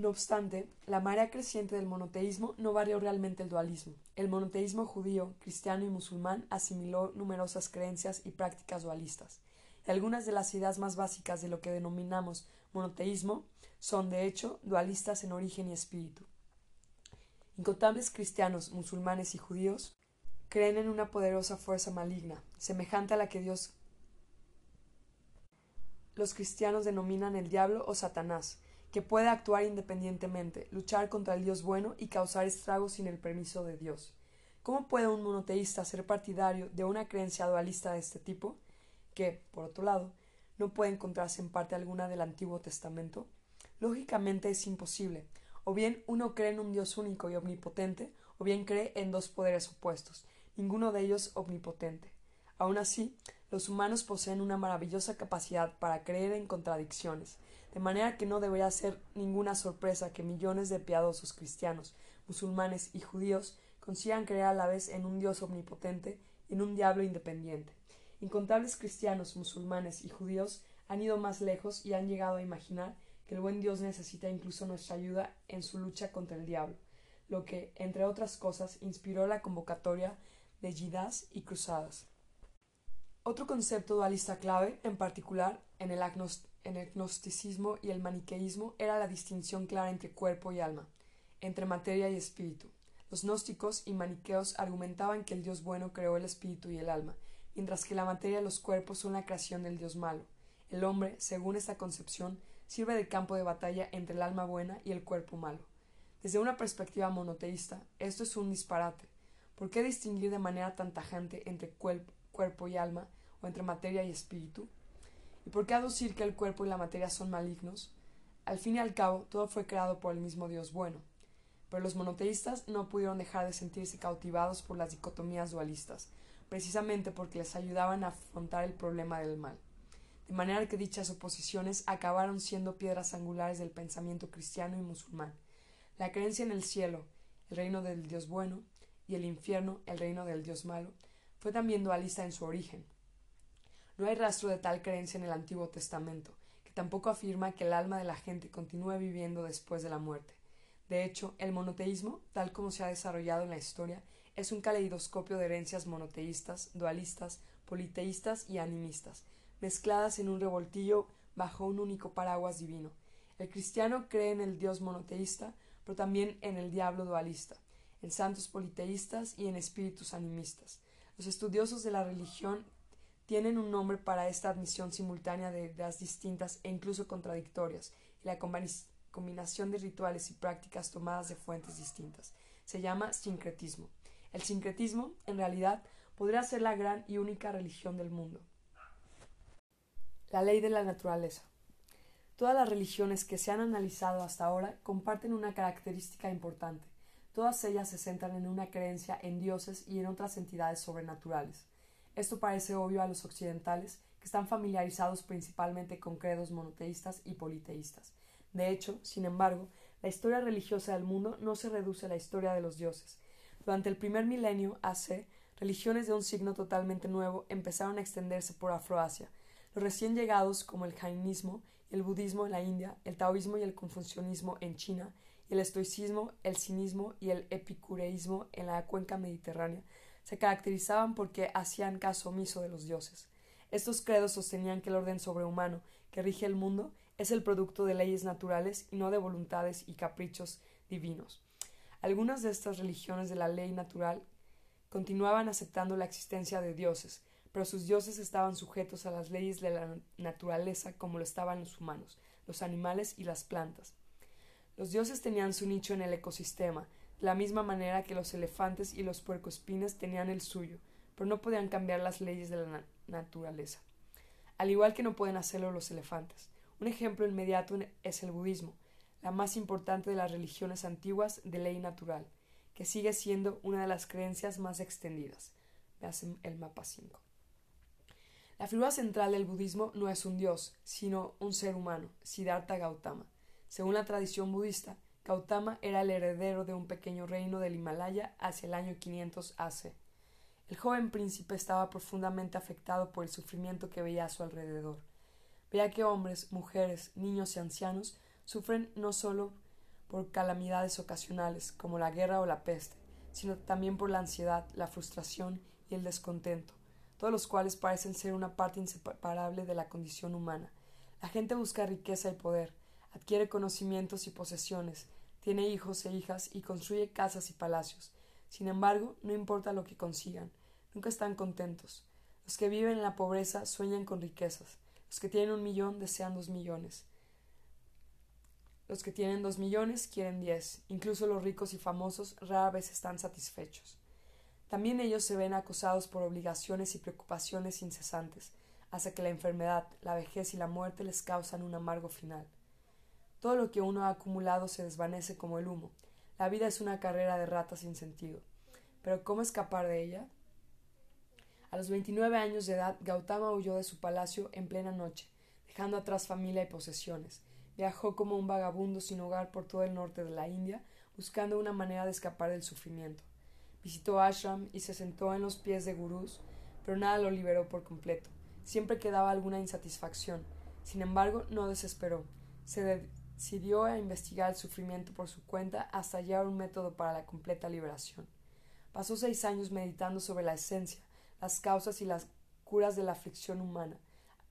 Speaker 1: No obstante, la marea creciente del monoteísmo no varió realmente el dualismo. El monoteísmo judío, cristiano y musulmán asimiló numerosas creencias y prácticas dualistas. Y algunas de las ideas más básicas de lo que denominamos monoteísmo son, de hecho, dualistas en origen y espíritu. Incontables cristianos, musulmanes y judíos creen en una poderosa fuerza maligna, semejante a la que Dios los cristianos denominan el diablo o Satanás, que puede actuar independientemente, luchar contra el Dios bueno y causar estragos sin el permiso de Dios. ¿Cómo puede un monoteísta ser partidario de una creencia dualista de este tipo, que, por otro lado, no puede encontrarse en parte alguna del Antiguo Testamento? Lógicamente es imposible, o bien uno cree en un Dios único y omnipotente, o bien cree en dos poderes opuestos, ninguno de ellos omnipotente. Aun así, los humanos poseen una maravillosa capacidad para creer en contradicciones, de manera que no debería ser ninguna sorpresa que millones de piadosos cristianos, musulmanes y judíos consigan creer a la vez en un Dios omnipotente y en un diablo independiente. Incontables cristianos, musulmanes y judíos han ido más lejos y han llegado a imaginar el buen Dios necesita incluso nuestra ayuda en su lucha contra el diablo, lo que, entre otras cosas, inspiró la convocatoria de Yidas y Cruzadas. Otro concepto dualista clave, en particular en el, en el gnosticismo y el maniqueísmo, era la distinción clara entre cuerpo y alma, entre materia y espíritu. Los gnósticos y maniqueos argumentaban que el Dios bueno creó el espíritu y el alma, mientras que la materia y los cuerpos son la creación del Dios malo. El hombre, según esta concepción, sirve de campo de batalla entre el alma buena y el cuerpo malo. Desde una perspectiva monoteísta, esto es un disparate. ¿Por qué distinguir de manera tan tajante entre cuerpo y alma, o entre materia y espíritu? ¿Y por qué aducir que el cuerpo y la materia son malignos? Al fin y al cabo, todo fue creado por el mismo Dios bueno. Pero los monoteístas no pudieron dejar de sentirse cautivados por las dicotomías dualistas, precisamente porque les ayudaban a afrontar el problema del mal de manera que dichas oposiciones acabaron siendo piedras angulares del pensamiento cristiano y musulmán. La creencia en el cielo, el reino del Dios bueno, y el infierno, el reino del Dios malo, fue también dualista en su origen. No hay rastro de tal creencia en el Antiguo Testamento, que tampoco afirma que el alma de la gente continúe viviendo después de la muerte. De hecho, el monoteísmo, tal como se ha desarrollado en la historia, es un caleidoscopio de herencias monoteístas, dualistas, politeístas y animistas, mezcladas en un revoltillo bajo un único paraguas divino. El cristiano cree en el Dios monoteísta, pero también en el diablo dualista, en santos politeístas y en espíritus animistas. Los estudiosos de la religión tienen un nombre para esta admisión simultánea de ideas distintas e incluso contradictorias, y la combinación de rituales y prácticas tomadas de fuentes distintas. Se llama sincretismo. El sincretismo, en realidad, podría ser la gran y única religión del mundo. La ley de la naturaleza. Todas las religiones que se han analizado hasta ahora comparten una característica importante. Todas ellas se centran en una creencia en dioses y en otras entidades sobrenaturales. Esto parece obvio a los occidentales, que están familiarizados principalmente con credos monoteístas y politeístas. De hecho, sin embargo, la historia religiosa del mundo no se reduce a la historia de los dioses. Durante el primer milenio AC, religiones de un signo totalmente nuevo empezaron a extenderse por Afroasia. Los recién llegados, como el jainismo el budismo en la India, el taoísmo y el confucianismo en China, el estoicismo, el cinismo y el epicureísmo en la cuenca mediterránea, se caracterizaban porque hacían caso omiso de los dioses. Estos credos sostenían que el orden sobrehumano que rige el mundo es el producto de leyes naturales y no de voluntades y caprichos divinos. Algunas de estas religiones de la ley natural continuaban aceptando la existencia de dioses, pero sus dioses estaban sujetos a las leyes de la naturaleza como lo estaban los humanos, los animales y las plantas. Los dioses tenían su nicho en el ecosistema, la misma manera que los elefantes y los puercoespines tenían el suyo, pero no podían cambiar las leyes de la naturaleza. Al igual que no pueden hacerlo los elefantes. Un ejemplo inmediato es el budismo, la más importante de las religiones antiguas de ley natural, que sigue siendo una de las creencias más extendidas. Veas el mapa 5. La figura central del budismo no es un dios, sino un ser humano, Siddhartha Gautama. Según la tradición budista, Gautama era el heredero de un pequeño reino del Himalaya hacia el año 500 AC. El joven príncipe estaba profundamente afectado por el sufrimiento que veía a su alrededor. Veía que hombres, mujeres, niños y ancianos sufren no solo por calamidades ocasionales, como la guerra o la peste, sino también por la ansiedad, la frustración y el descontento, todos los cuales parecen ser una parte inseparable de la condición humana. La gente busca riqueza y poder, adquiere conocimientos y posesiones, tiene hijos e hijas y construye casas y palacios. Sin embargo, no importa lo que consigan, nunca están contentos. Los que viven en la pobreza sueñan con riquezas. Los que tienen un millón desean dos millones. Los que tienen dos millones quieren diez. Incluso los ricos y famosos rara vez están satisfechos. También ellos se ven acosados por obligaciones y preocupaciones incesantes, hasta que la enfermedad, la vejez y la muerte les causan un amargo final. Todo lo que uno ha acumulado se desvanece como el humo. La vida es una carrera de ratas sin sentido. Pero ¿cómo escapar de ella? A los 29 años de edad, Gautama huyó de su palacio en plena noche, dejando atrás familia y posesiones. Viajó como un vagabundo sin hogar por todo el norte de la India, buscando una manera de escapar del sufrimiento. Visitó ashram y se sentó en los pies de gurús, pero nada lo liberó por completo. Siempre quedaba alguna insatisfacción. Sin embargo, no desesperó. Se decidió a investigar el sufrimiento por su cuenta hasta hallar un método para la completa liberación. Pasó seis años meditando sobre la esencia, las causas y las curas de la aflicción humana.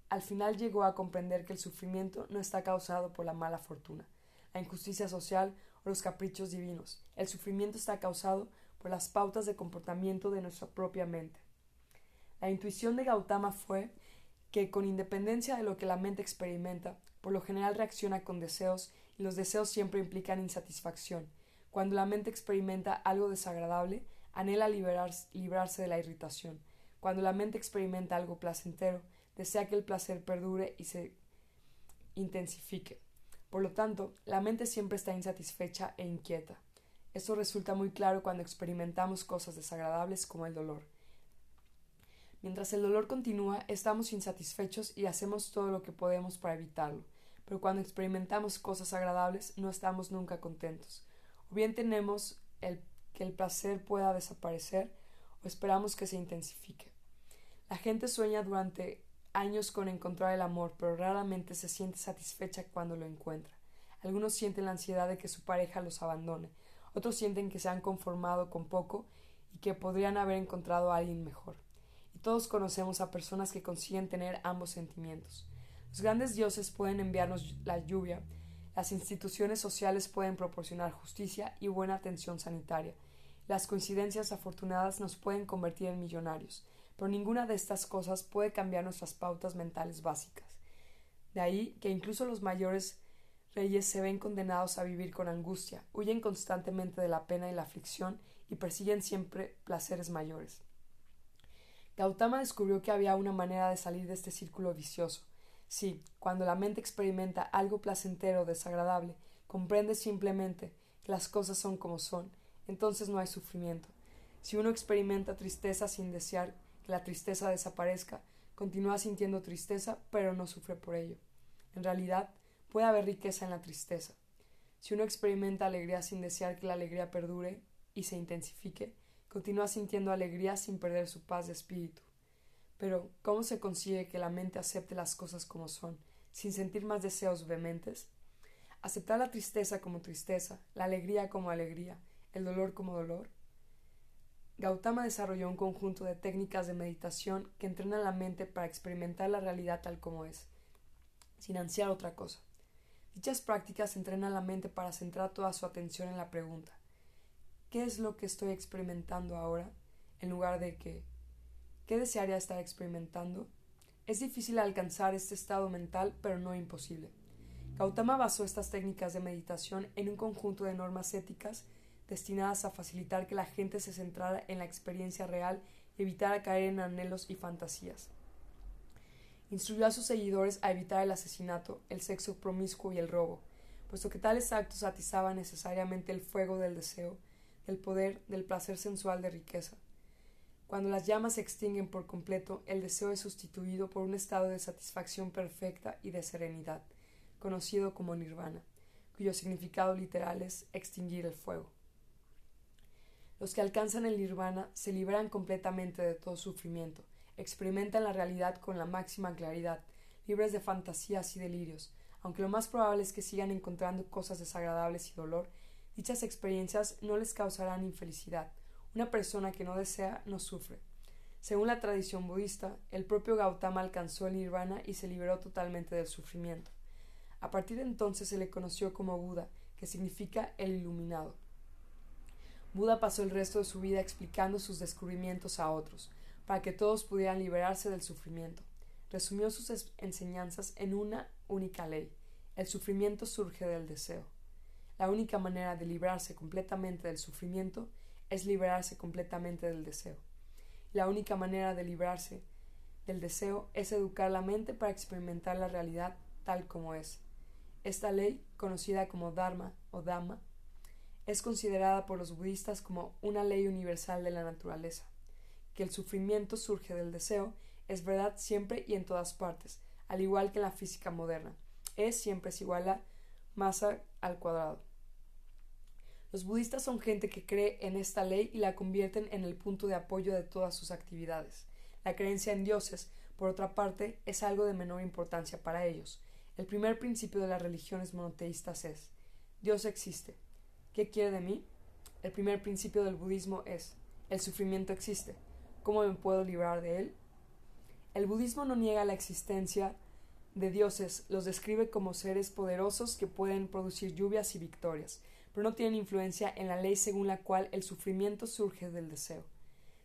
Speaker 1: Al final llegó a comprender que el sufrimiento no está causado por la mala fortuna, la injusticia social o los caprichos divinos. El sufrimiento está causado por las pautas de comportamiento de nuestra propia mente. La intuición de Gautama fue que, con independencia de lo que la mente experimenta, por lo general reacciona con deseos y los deseos siempre implican insatisfacción. Cuando la mente experimenta algo desagradable, anhela librarse de la irritación. Cuando la mente experimenta algo placentero, desea que el placer perdure y se intensifique. Por lo tanto, la mente siempre está insatisfecha e inquieta. Esto resulta muy claro cuando experimentamos cosas desagradables como el dolor. Mientras el dolor continúa, estamos insatisfechos y hacemos todo lo que podemos para evitarlo, pero cuando experimentamos cosas agradables no estamos nunca contentos. O bien tenemos el que el placer pueda desaparecer o esperamos que se intensifique. La gente sueña durante años con encontrar el amor, pero raramente se siente satisfecha cuando lo encuentra. Algunos sienten la ansiedad de que su pareja los abandone, otros sienten que se han conformado con poco y que podrían haber encontrado a alguien mejor. Todos conocemos a personas que consiguen tener ambos sentimientos. Los grandes dioses pueden enviarnos la lluvia, las instituciones sociales pueden proporcionar justicia y buena atención sanitaria, las coincidencias afortunadas nos pueden convertir en millonarios, pero ninguna de estas cosas puede cambiar nuestras pautas mentales básicas. De ahí que incluso los mayores reyes se ven condenados a vivir con angustia, huyen constantemente de la pena y la aflicción y persiguen siempre placeres mayores. Gautama descubrió que había una manera de salir de este círculo vicioso. Sí, cuando la mente experimenta algo placentero o desagradable, comprende simplemente que las cosas son como son entonces no hay sufrimiento. Si uno experimenta tristeza sin desear que la tristeza desaparezca, continúa sintiendo tristeza, pero no sufre por ello. En realidad, puede haber riqueza en la tristeza. Si uno experimenta alegría sin desear que la alegría perdure y se intensifique, continúa sintiendo alegría sin perder su paz de espíritu. Pero, ¿cómo se consigue que la mente acepte las cosas como son, sin sentir más deseos vehementes? Aceptar la tristeza como tristeza, la alegría como alegría, el dolor como dolor. Gautama desarrolló un conjunto de técnicas de meditación que entrenan la mente para experimentar la realidad tal como es, sin ansiar otra cosa. Dichas prácticas entrenan la mente para centrar toda su atención en la pregunta ¿qué es lo que estoy experimentando ahora? en lugar de que ¿qué desearía estar experimentando? Es difícil alcanzar este estado mental, pero no imposible. Gautama basó estas técnicas de meditación en un conjunto de normas éticas destinadas a facilitar que la gente se centrara en la experiencia real y evitara caer en anhelos y fantasías. Instruyó a sus seguidores a evitar el asesinato, el sexo promiscuo y el robo, puesto que tales actos atizaban necesariamente el fuego del deseo, del poder, del placer sensual de riqueza. Cuando las llamas se extinguen por completo, el deseo es sustituido por un estado de satisfacción perfecta y de serenidad, conocido como nirvana, cuyo significado literal es extinguir el fuego. Los que alcanzan el nirvana se liberan completamente de todo sufrimiento, experimentan la realidad con la máxima claridad, libres de fantasías y delirios, aunque lo más probable es que sigan encontrando cosas desagradables y dolor, dichas experiencias no les causarán infelicidad. Una persona que no desea no sufre. Según la tradición budista, el propio Gautama alcanzó el nirvana y se liberó totalmente del sufrimiento. A partir de entonces se le conoció como Buda, que significa el iluminado. Buda pasó el resto de su vida explicando sus descubrimientos a otros, para que todos pudieran liberarse del sufrimiento. Resumió sus enseñanzas en una única ley. El sufrimiento surge del deseo. La única manera de librarse completamente del sufrimiento es liberarse completamente del deseo. La única manera de librarse del deseo es educar la mente para experimentar la realidad tal como es. Esta ley, conocida como Dharma o Dhamma, es considerada por los budistas como una ley universal de la naturaleza, que el sufrimiento surge del deseo, es verdad siempre y en todas partes, al igual que en la física moderna. Es siempre es igual a masa al cuadrado. Los budistas son gente que cree en esta ley y la convierten en el punto de apoyo de todas sus actividades. La creencia en dioses, por otra parte, es algo de menor importancia para ellos. El primer principio de las religiones monoteístas es Dios existe. ¿Qué quiere de mí? El primer principio del budismo es el sufrimiento existe. ¿Cómo me puedo librar de él? El budismo no niega la existencia de dioses, los describe como seres poderosos que pueden producir lluvias y victorias, pero no tienen influencia en la ley según la cual el sufrimiento surge del deseo.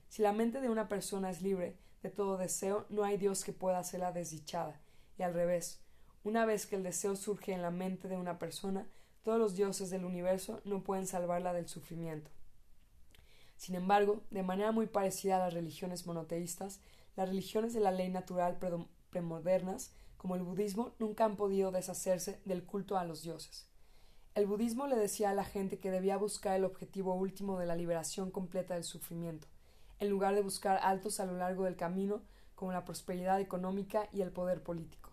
Speaker 1: Si la mente de una persona es libre de todo deseo, no hay Dios que pueda hacerla desdichada, y al revés, una vez que el deseo surge en la mente de una persona, todos los dioses del universo no pueden salvarla del sufrimiento. Sin embargo, de manera muy parecida a las religiones monoteístas, las religiones de la ley natural premodernas, como el budismo, nunca han podido deshacerse del culto a los dioses. El budismo le decía a la gente que debía buscar el objetivo último de la liberación completa del sufrimiento, en lugar de buscar altos a lo largo del camino como la prosperidad económica y el poder político.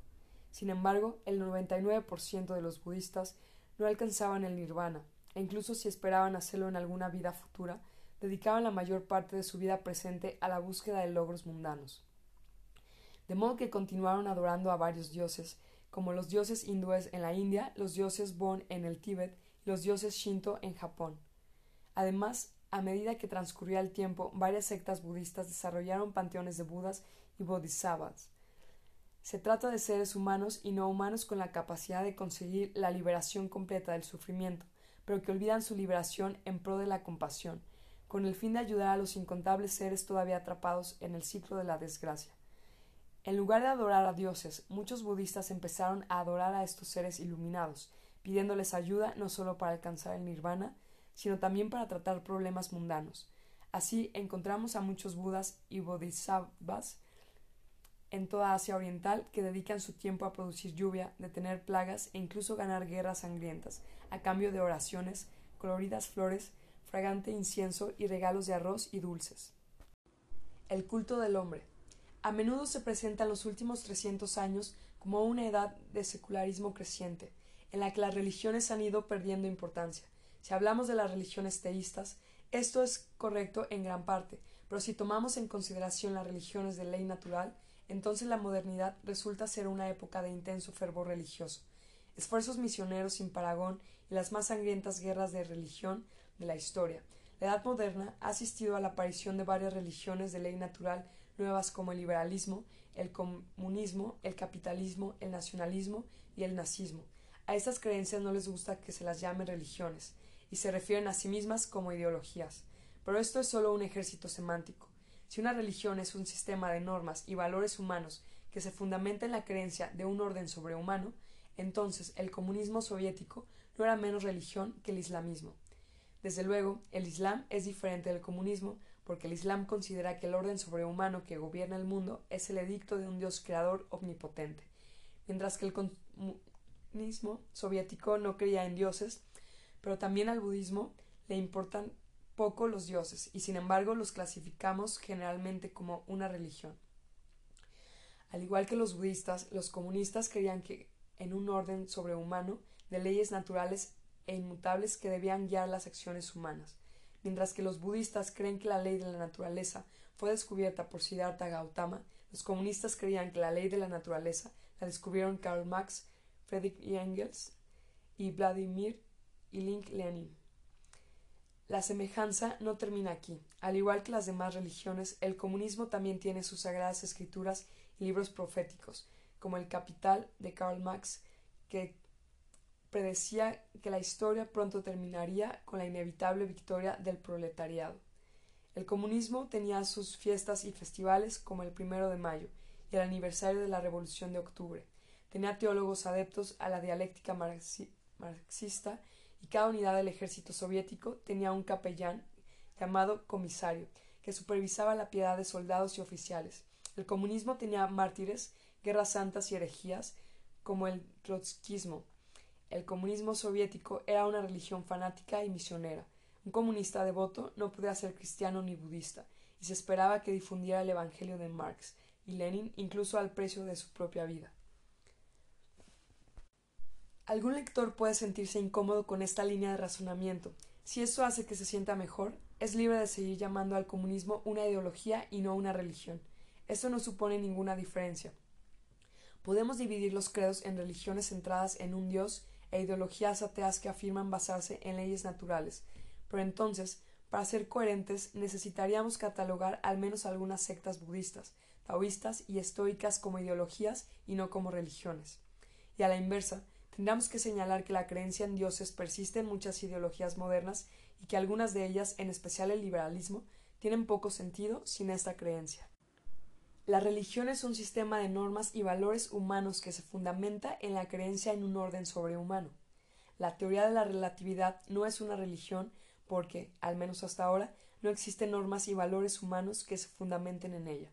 Speaker 1: Sin embargo, el 99% de los budistas no alcanzaban el nirvana, e incluso si esperaban hacerlo en alguna vida futura, dedicaban la mayor parte de su vida presente a la búsqueda de logros mundanos. De modo que continuaron adorando a varios dioses, como los dioses hindúes en la India, los dioses Bon en el Tíbet y los dioses Shinto en Japón. Además, a medida que transcurría el tiempo, varias sectas budistas desarrollaron panteones de Budas y Bodhisattvas, se trata de seres humanos y no humanos con la capacidad de conseguir la liberación completa del sufrimiento, pero que olvidan su liberación en pro de la compasión, con el fin de ayudar a los incontables seres todavía atrapados en el ciclo de la desgracia. En lugar de adorar a dioses, muchos budistas empezaron a adorar a estos seres iluminados, pidiéndoles ayuda no solo para alcanzar el nirvana, sino también para tratar problemas mundanos. Así encontramos a muchos budas y bodhisattvas en toda Asia Oriental que dedican su tiempo a producir lluvia, detener plagas e incluso ganar guerras sangrientas, a cambio de oraciones, coloridas flores, fragante incienso y regalos de arroz y dulces. El culto del hombre. A menudo se presenta en los últimos 300 años como una edad de secularismo creciente, en la que las religiones han ido perdiendo importancia. Si hablamos de las religiones teístas, esto es correcto en gran parte, pero si tomamos en consideración las religiones de ley natural, entonces la modernidad resulta ser una época de intenso fervor religioso, esfuerzos misioneros sin paragón y las más sangrientas guerras de religión de la historia. La Edad moderna ha asistido a la aparición de varias religiones de ley natural nuevas como el liberalismo, el comunismo, el capitalismo, el nacionalismo y el nazismo. A estas creencias no les gusta que se las llame religiones, y se refieren a sí mismas como ideologías. Pero esto es solo un ejército semántico. Si una religión es un sistema de normas y valores humanos que se fundamenta en la creencia de un orden sobrehumano, entonces el comunismo soviético no era menos religión que el islamismo. Desde luego, el Islam es diferente del comunismo porque el Islam considera que el orden sobrehumano que gobierna el mundo es el edicto de un Dios creador omnipotente, mientras que el comunismo soviético no creía en dioses, pero también al budismo le importan poco los dioses, y sin embargo los clasificamos generalmente como una religión. Al igual que los budistas, los comunistas creían que en un orden sobrehumano de leyes naturales e inmutables que debían guiar las acciones humanas mientras que los budistas creen que la ley de la naturaleza fue descubierta por Siddhartha Gautama, los comunistas creían que la ley de la naturaleza la descubrieron Karl Marx, Friedrich Engels y Vladimir Ilink Lenin. La semejanza no termina aquí. Al igual que las demás religiones, el comunismo también tiene sus sagradas escrituras y libros proféticos, como el Capital de Karl Marx, que predecía que la historia pronto terminaría con la inevitable victoria del proletariado. El comunismo tenía sus fiestas y festivales como el primero de mayo y el aniversario de la Revolución de Octubre. Tenía teólogos adeptos a la dialéctica marxista y cada unidad del ejército soviético tenía un capellán llamado comisario que supervisaba la piedad de soldados y oficiales. El comunismo tenía mártires, guerras santas y herejías como el trotskismo, el comunismo soviético era una religión fanática y misionera. Un comunista devoto no podía ser cristiano ni budista, y se esperaba que difundiera el Evangelio de Marx y Lenin incluso al precio de su propia vida. Algún lector puede sentirse incómodo con esta línea de razonamiento. Si eso hace que se sienta mejor, es libre de seguir llamando al comunismo una ideología y no una religión. Esto no supone ninguna diferencia. Podemos dividir los credos en religiones centradas en un Dios e ideologías ateas que afirman basarse en leyes naturales. Pero entonces, para ser coherentes, necesitaríamos catalogar al menos algunas sectas budistas, taoístas y estoicas como ideologías y no como religiones. Y a la inversa, tendríamos que señalar que la creencia en dioses persiste en muchas ideologías modernas y que algunas de ellas, en especial el liberalismo, tienen poco sentido sin esta creencia. La religión es un sistema de normas y valores humanos que se fundamenta en la creencia en un orden sobrehumano. La teoría de la relatividad no es una religión porque, al menos hasta ahora, no existen normas y valores humanos que se fundamenten en ella.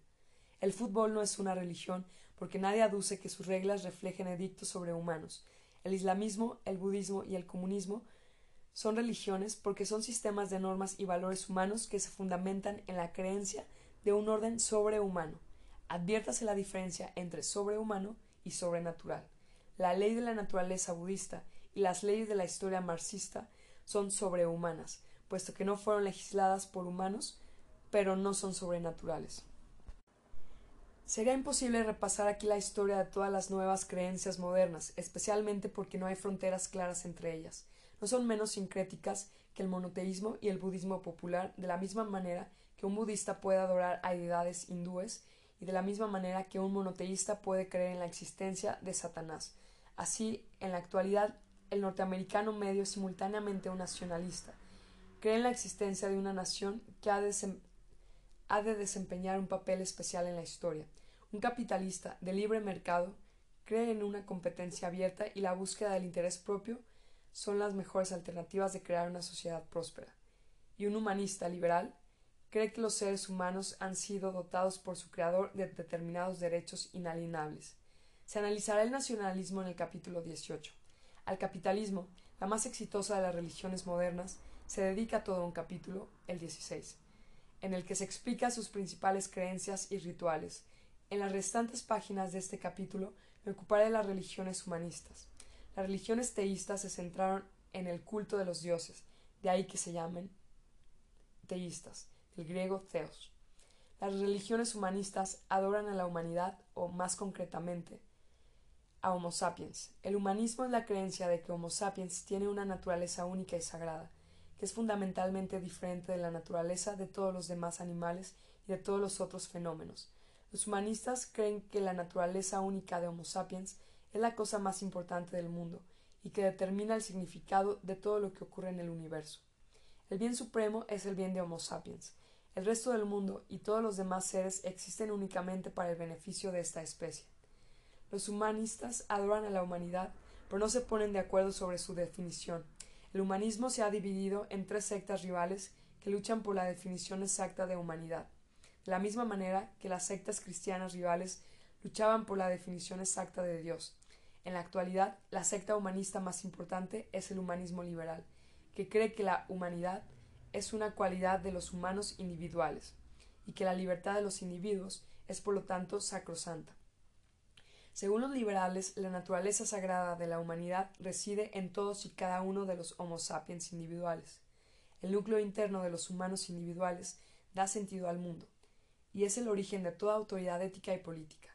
Speaker 1: El fútbol no es una religión porque nadie aduce que sus reglas reflejen edictos sobrehumanos. El islamismo, el budismo y el comunismo son religiones porque son sistemas de normas y valores humanos que se fundamentan en la creencia de un orden sobrehumano. Adviértase la diferencia entre sobrehumano y sobrenatural. La ley de la naturaleza budista y las leyes de la historia marxista son sobrehumanas, puesto que no fueron legisladas por humanos, pero no son sobrenaturales. Sería imposible repasar aquí la historia de todas las nuevas creencias modernas, especialmente porque no hay fronteras claras entre ellas. No son menos sincréticas que el monoteísmo y el budismo popular, de la misma manera que un budista puede adorar a deidades hindúes y de la misma manera que un monoteísta puede creer en la existencia de Satanás. Así, en la actualidad, el norteamericano medio es simultáneamente un nacionalista. Cree en la existencia de una nación que ha de, ha de desempeñar un papel especial en la historia. Un capitalista de libre mercado cree en una competencia abierta y la búsqueda del interés propio son las mejores alternativas de crear una sociedad próspera. Y un humanista liberal cree que los seres humanos han sido dotados por su creador de determinados derechos inalienables. Se analizará el nacionalismo en el capítulo 18. Al capitalismo, la más exitosa de las religiones modernas, se dedica todo un capítulo, el 16. en el que se explica sus principales creencias y rituales. En las restantes páginas de este capítulo me ocuparé de las religiones humanistas. Las religiones teístas se centraron en el culto de los dioses, de ahí que se llamen teístas, del griego theos. Las religiones humanistas adoran a la humanidad, o más concretamente, a Homo sapiens. El humanismo es la creencia de que Homo sapiens tiene una naturaleza única y sagrada, que es fundamentalmente diferente de la naturaleza de todos los demás animales y de todos los otros fenómenos. Los humanistas creen que la naturaleza única de Homo sapiens es la cosa más importante del mundo y que determina el significado de todo lo que ocurre en el universo. El bien supremo es el bien de Homo sapiens. El resto del mundo y todos los demás seres existen únicamente para el beneficio de esta especie. Los humanistas adoran a la humanidad, pero no se ponen de acuerdo sobre su definición. El humanismo se ha dividido en tres sectas rivales que luchan por la definición exacta de humanidad, de la misma manera que las sectas cristianas rivales luchaban por la definición exacta de Dios. En la actualidad, la secta humanista más importante es el humanismo liberal, que cree que la humanidad es una cualidad de los humanos individuales, y que la libertad de los individuos es por lo tanto sacrosanta. Según los liberales, la naturaleza sagrada de la humanidad reside en todos y cada uno de los Homo sapiens individuales. El núcleo interno de los humanos individuales da sentido al mundo, y es el origen de toda autoridad ética y política.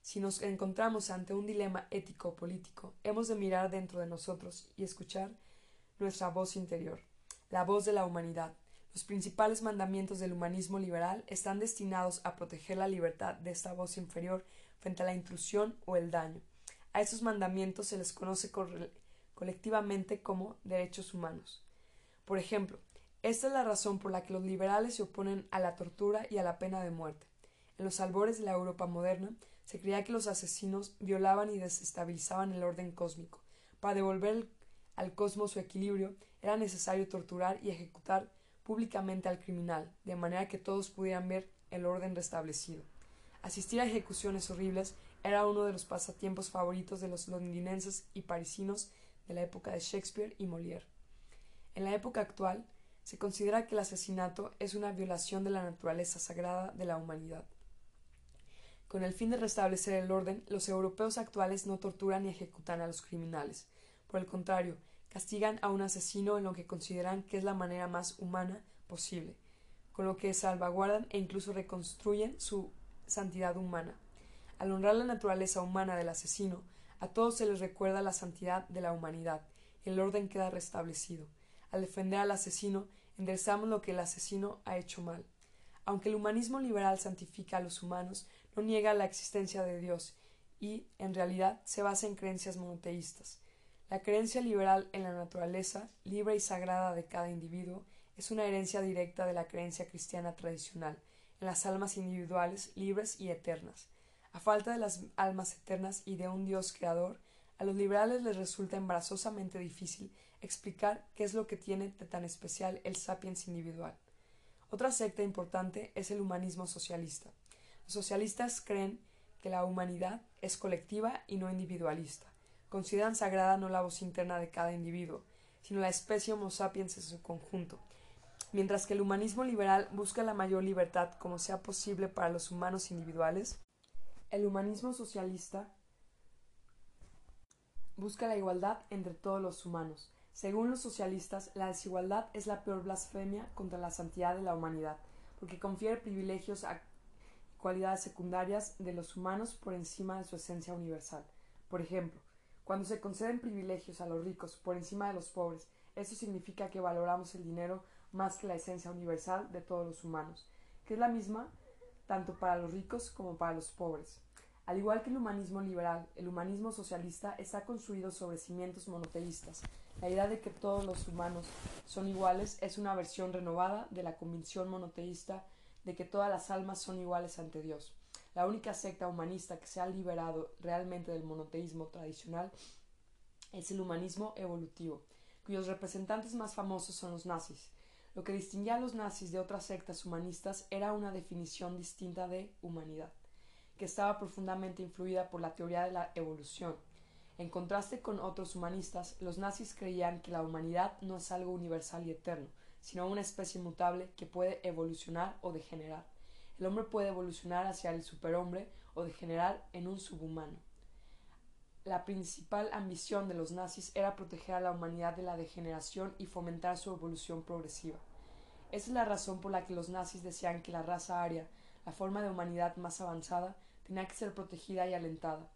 Speaker 1: Si nos encontramos ante un dilema ético o político, hemos de mirar dentro de nosotros y escuchar nuestra voz interior, la voz de la humanidad. Los principales mandamientos del humanismo liberal están destinados a proteger la libertad de esta voz inferior frente a la intrusión o el daño. A esos mandamientos se les conoce colectivamente como derechos humanos. Por ejemplo, esta es la razón por la que los liberales se oponen a la tortura y a la pena de muerte. En los albores de la Europa moderna se creía que los asesinos violaban y desestabilizaban el orden cósmico. Para devolver al cosmos su equilibrio era necesario torturar y ejecutar públicamente al criminal, de manera que todos pudieran ver el orden restablecido. Asistir a ejecuciones horribles era uno de los pasatiempos favoritos de los londinenses y parisinos de la época de Shakespeare y Molière. En la época actual, se considera que el asesinato es una violación de la naturaleza sagrada de la humanidad. Con el fin de restablecer el orden, los europeos actuales no torturan ni ejecutan a los criminales. Por el contrario, castigan a un asesino en lo que consideran que es la manera más humana posible, con lo que salvaguardan e incluso reconstruyen su santidad humana. Al honrar la naturaleza humana del asesino, a todos se les recuerda la santidad de la humanidad, y el orden queda restablecido. Al defender al asesino, enderezamos lo que el asesino ha hecho mal. Aunque el humanismo liberal santifica a los humanos, no niega la existencia de Dios, y, en realidad, se basa en creencias monoteístas. La creencia liberal en la naturaleza, libre y sagrada de cada individuo, es una herencia directa de la creencia cristiana tradicional, en las almas individuales, libres y eternas. A falta de las almas eternas y de un Dios creador, a los liberales les resulta embarazosamente difícil explicar qué es lo que tiene de tan especial el sapiens individual. Otra secta importante es el humanismo socialista. Los socialistas creen que la humanidad es colectiva y no individualista. Consideran sagrada no la voz interna de cada individuo, sino la especie Homo sapiens en su conjunto, Mientras que el humanismo liberal busca la mayor libertad como sea posible para los humanos individuales, el humanismo socialista busca la igualdad entre todos los humanos. Según los socialistas, la desigualdad es la peor blasfemia contra la santidad de la humanidad, porque confiere privilegios a cualidades secundarias de los humanos por encima de su esencia universal. Por ejemplo, cuando se conceden privilegios a los ricos por encima de los pobres, eso significa que valoramos el dinero más que la esencia universal de todos los humanos, que es la misma tanto para los ricos como para los pobres. Al igual que el humanismo liberal, el humanismo socialista está construido sobre cimientos monoteístas. La idea de que todos los humanos son iguales es una versión renovada de la convicción monoteísta de que todas las almas son iguales ante Dios. La única secta humanista que se ha liberado realmente del monoteísmo tradicional es el humanismo evolutivo, cuyos representantes más famosos son los nazis. Lo que distinguía a los nazis de otras sectas humanistas era una definición distinta de humanidad, que estaba profundamente influida por la teoría de la evolución. En contraste con otros humanistas, los nazis creían que la humanidad no es algo universal y eterno, sino una especie mutable que puede evolucionar o degenerar. El hombre puede evolucionar hacia el superhombre o degenerar en un subhumano. La principal ambición de los nazis era proteger a la humanidad de la degeneración y fomentar su evolución progresiva. Esa es la razón por la que los nazis decían que la raza aria, la forma de humanidad más avanzada, tenía que ser protegida y alentada,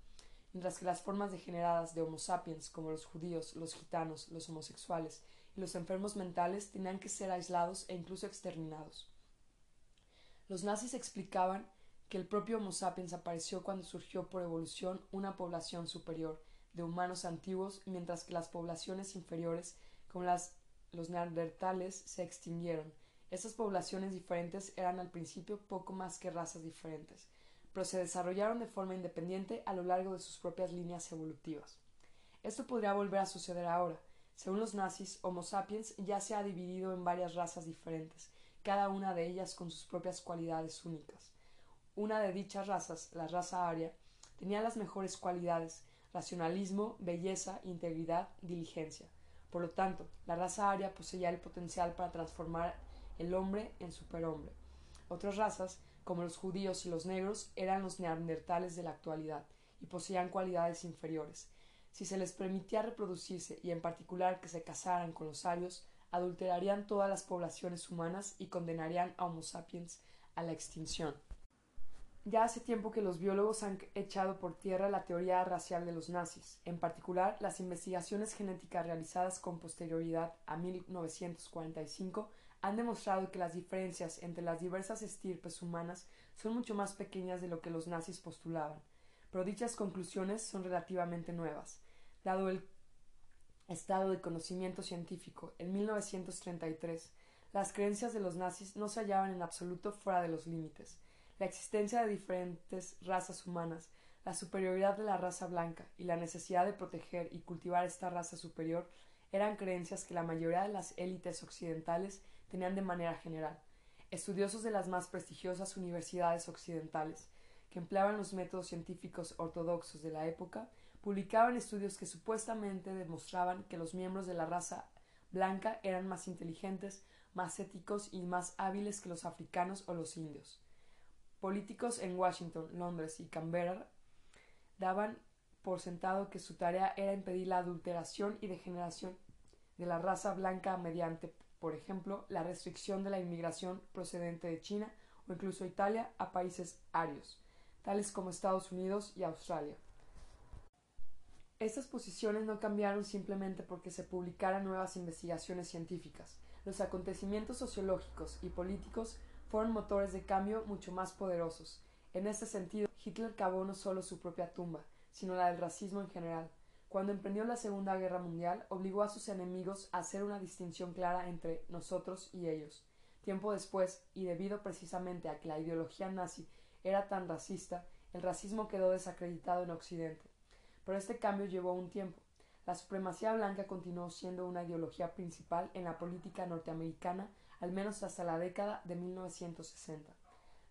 Speaker 1: mientras que las formas degeneradas de Homo sapiens, como los judíos, los gitanos, los homosexuales y los enfermos mentales, tenían que ser aislados e incluso exterminados. Los nazis explicaban que el propio Homo sapiens apareció cuando surgió por evolución una población superior de humanos antiguos, mientras que las poblaciones inferiores, como los neandertales, se extinguieron. Estas poblaciones diferentes eran al principio poco más que razas diferentes, pero se desarrollaron de forma independiente a lo largo de sus propias líneas evolutivas. Esto podría volver a suceder ahora. Según los nazis, Homo sapiens ya se ha dividido en varias razas diferentes, cada una de ellas con sus propias cualidades únicas. Una de dichas razas, la raza aria, tenía las mejores cualidades racionalismo, belleza, integridad, diligencia. Por lo tanto, la raza aria poseía el potencial para transformar el hombre en superhombre. Otras razas, como los judíos y los negros, eran los neandertales de la actualidad y poseían cualidades inferiores. Si se les permitía reproducirse y en particular que se casaran con los arios, adulterarían todas las poblaciones humanas y condenarían a Homo sapiens a la extinción. Ya hace tiempo que los biólogos han echado por tierra la teoría racial de los nazis, en particular las investigaciones genéticas realizadas con posterioridad a 1945 han demostrado que las diferencias entre las diversas estirpes humanas son mucho más pequeñas de lo que los nazis postulaban, pero dichas conclusiones son relativamente nuevas, dado el estado de conocimiento científico en 1933, las creencias de los nazis no se hallaban en absoluto fuera de los límites. La existencia de diferentes razas humanas, la superioridad de la raza blanca y la necesidad de proteger y cultivar esta raza superior eran creencias que la mayoría de las élites occidentales tenían de manera general. Estudiosos de las más prestigiosas universidades occidentales, que empleaban los métodos científicos ortodoxos de la época, publicaban estudios que supuestamente demostraban que los miembros de la raza blanca eran más inteligentes, más éticos y más hábiles que los africanos o los indios. Políticos en Washington, Londres y Canberra daban por sentado que su tarea era impedir la adulteración y degeneración de la raza blanca mediante, por ejemplo, la restricción de la inmigración procedente de China o incluso Italia a países arios, tales como Estados Unidos y Australia. Estas posiciones no cambiaron simplemente porque se publicaran nuevas investigaciones científicas. Los acontecimientos sociológicos y políticos fueron motores de cambio mucho más poderosos. En este sentido, Hitler cavó no solo su propia tumba, sino la del racismo en general. Cuando emprendió la Segunda Guerra Mundial, obligó a sus enemigos a hacer una distinción clara entre nosotros y ellos. Tiempo después, y debido precisamente a que la ideología nazi era tan racista, el racismo quedó desacreditado en Occidente. Pero este cambio llevó un tiempo. La supremacía blanca continuó siendo una ideología principal en la política norteamericana al menos hasta la década de 1960.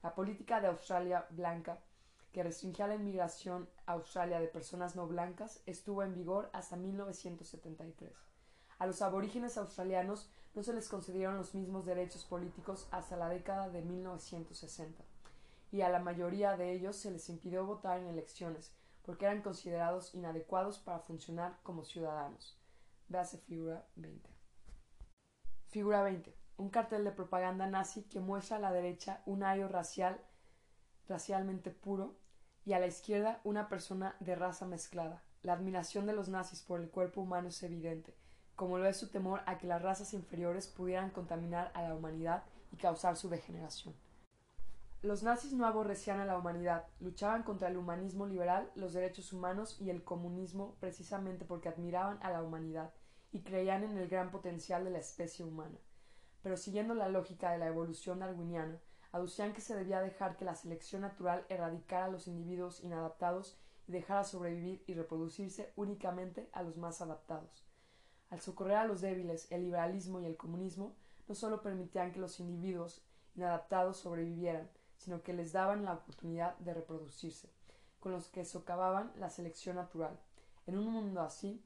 Speaker 1: La política de Australia blanca, que restringía la inmigración a Australia de personas no blancas, estuvo en vigor hasta 1973. A los aborígenes australianos no se les concedieron los mismos derechos políticos hasta la década de 1960, y a la mayoría de ellos se les impidió votar en elecciones, porque eran considerados inadecuados para funcionar como ciudadanos. Véase figura 20. Figura 20. Un cartel de propaganda nazi que muestra a la derecha un ario racial racialmente puro y a la izquierda una persona de raza mezclada. La admiración de los nazis por el cuerpo humano es evidente, como lo es su temor a que las razas inferiores pudieran contaminar a la humanidad y causar su degeneración. Los nazis no aborrecían a la humanidad, luchaban contra el humanismo liberal, los derechos humanos y el comunismo precisamente porque admiraban a la humanidad y creían en el gran potencial de la especie humana. Pero siguiendo la lógica de la evolución darwiniana, aducían que se debía dejar que la selección natural erradicara a los individuos inadaptados y dejara sobrevivir y reproducirse únicamente a los más adaptados. Al socorrer a los débiles, el liberalismo y el comunismo no solo permitían que los individuos inadaptados sobrevivieran, sino que les daban la oportunidad de reproducirse, con los que socavaban la selección natural. En un mundo así,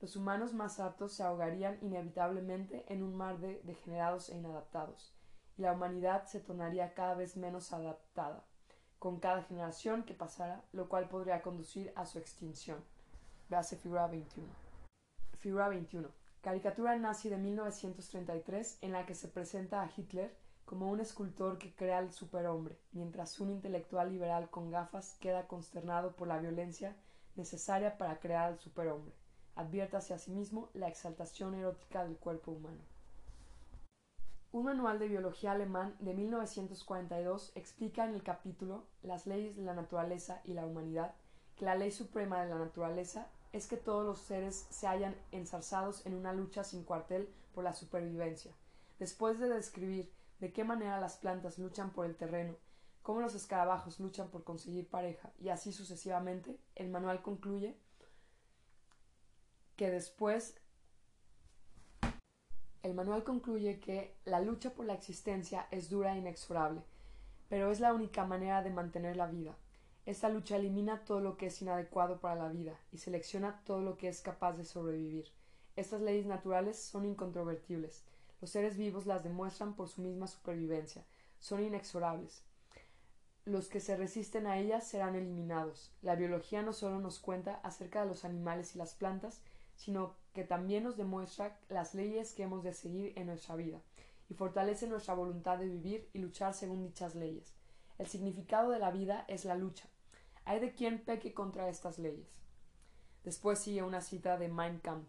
Speaker 1: los humanos más aptos se ahogarían inevitablemente en un mar de degenerados e inadaptados, y la humanidad se tornaría cada vez menos adaptada, con cada generación que pasara, lo cual podría conducir a su extinción. Véase figura 21. Figura 21. Caricatura nazi de 1933 en la que se presenta a Hitler como un escultor que crea al superhombre, mientras un intelectual liberal con gafas queda consternado por la violencia necesaria para crear al superhombre. Adviértase asimismo la exaltación erótica del cuerpo humano. Un manual de biología alemán de 1942 explica en el capítulo Las leyes de la naturaleza y la humanidad que la ley suprema de la naturaleza es que todos los seres se hallan enzarzados en una lucha sin cuartel por la supervivencia. Después de describir de qué manera las plantas luchan por el terreno, cómo los escarabajos luchan por conseguir pareja y así sucesivamente, el manual concluye que después el manual concluye que la lucha por la existencia es dura e inexorable, pero es la única manera de mantener la vida. Esta lucha elimina todo lo que es inadecuado para la vida y selecciona todo lo que es capaz de sobrevivir. Estas leyes naturales son incontrovertibles. Los seres vivos las demuestran por su misma supervivencia. Son inexorables. Los que se resisten a ellas serán eliminados. La biología no solo nos cuenta acerca de los animales y las plantas, sino que también nos demuestra las leyes que hemos de seguir en nuestra vida, y fortalece nuestra voluntad de vivir y luchar según dichas leyes. El significado de la vida es la lucha. Hay de quien peque contra estas leyes. Después sigue una cita de Mein Kampf.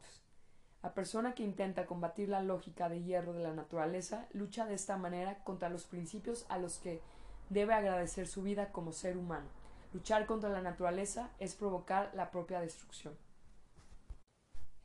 Speaker 1: La persona que intenta combatir la lógica de hierro de la naturaleza lucha de esta manera contra los principios a los que debe agradecer su vida como ser humano. Luchar contra la naturaleza es provocar la propia destrucción.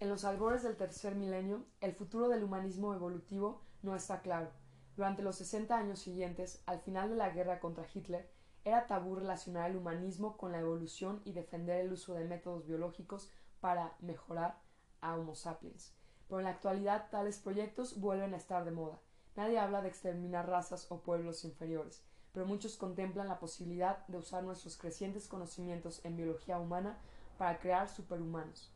Speaker 1: En los albores del tercer milenio, el futuro del humanismo evolutivo no está claro. Durante los sesenta años siguientes, al final de la guerra contra Hitler, era tabú relacionar el humanismo con la evolución y defender el uso de métodos biológicos para mejorar a Homo sapiens. Pero en la actualidad tales proyectos vuelven a estar de moda. Nadie habla de exterminar razas o pueblos inferiores, pero muchos contemplan la posibilidad de usar nuestros crecientes conocimientos en biología humana para crear superhumanos.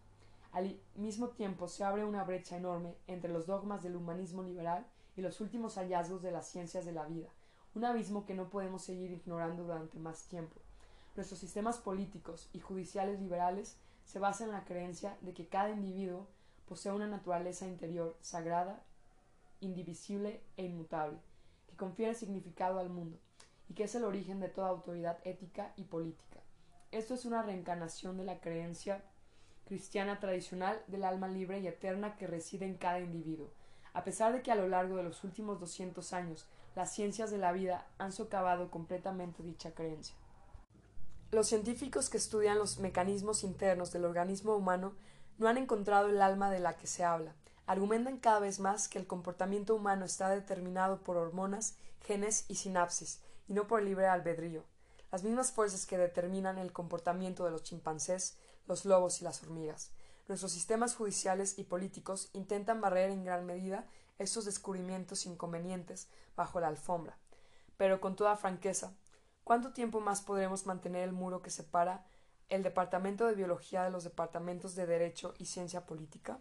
Speaker 1: Al mismo tiempo se abre una brecha enorme entre los dogmas del humanismo liberal y los últimos hallazgos de las ciencias de la vida, un abismo que no podemos seguir ignorando durante más tiempo. Nuestros sistemas políticos y judiciales liberales se basan en la creencia de que cada individuo posee una naturaleza interior sagrada, indivisible e inmutable, que confiere significado al mundo, y que es el origen de toda autoridad ética y política. Esto es una reencarnación de la creencia cristiana tradicional del alma libre y eterna que reside en cada individuo, a pesar de que a lo largo de los últimos 200 años las ciencias de la vida han socavado completamente dicha creencia. Los científicos que estudian los mecanismos internos del organismo humano no han encontrado el alma de la que se habla. Argumentan cada vez más que el comportamiento humano está determinado por hormonas, genes y sinapsis, y no por libre albedrío. Las mismas fuerzas que determinan el comportamiento de los chimpancés, los lobos y las hormigas. Nuestros sistemas judiciales y políticos intentan barrer en gran medida estos descubrimientos inconvenientes bajo la alfombra. Pero con toda franqueza, ¿cuánto tiempo más podremos mantener el muro que separa el Departamento de Biología de los departamentos de Derecho y Ciencia Política?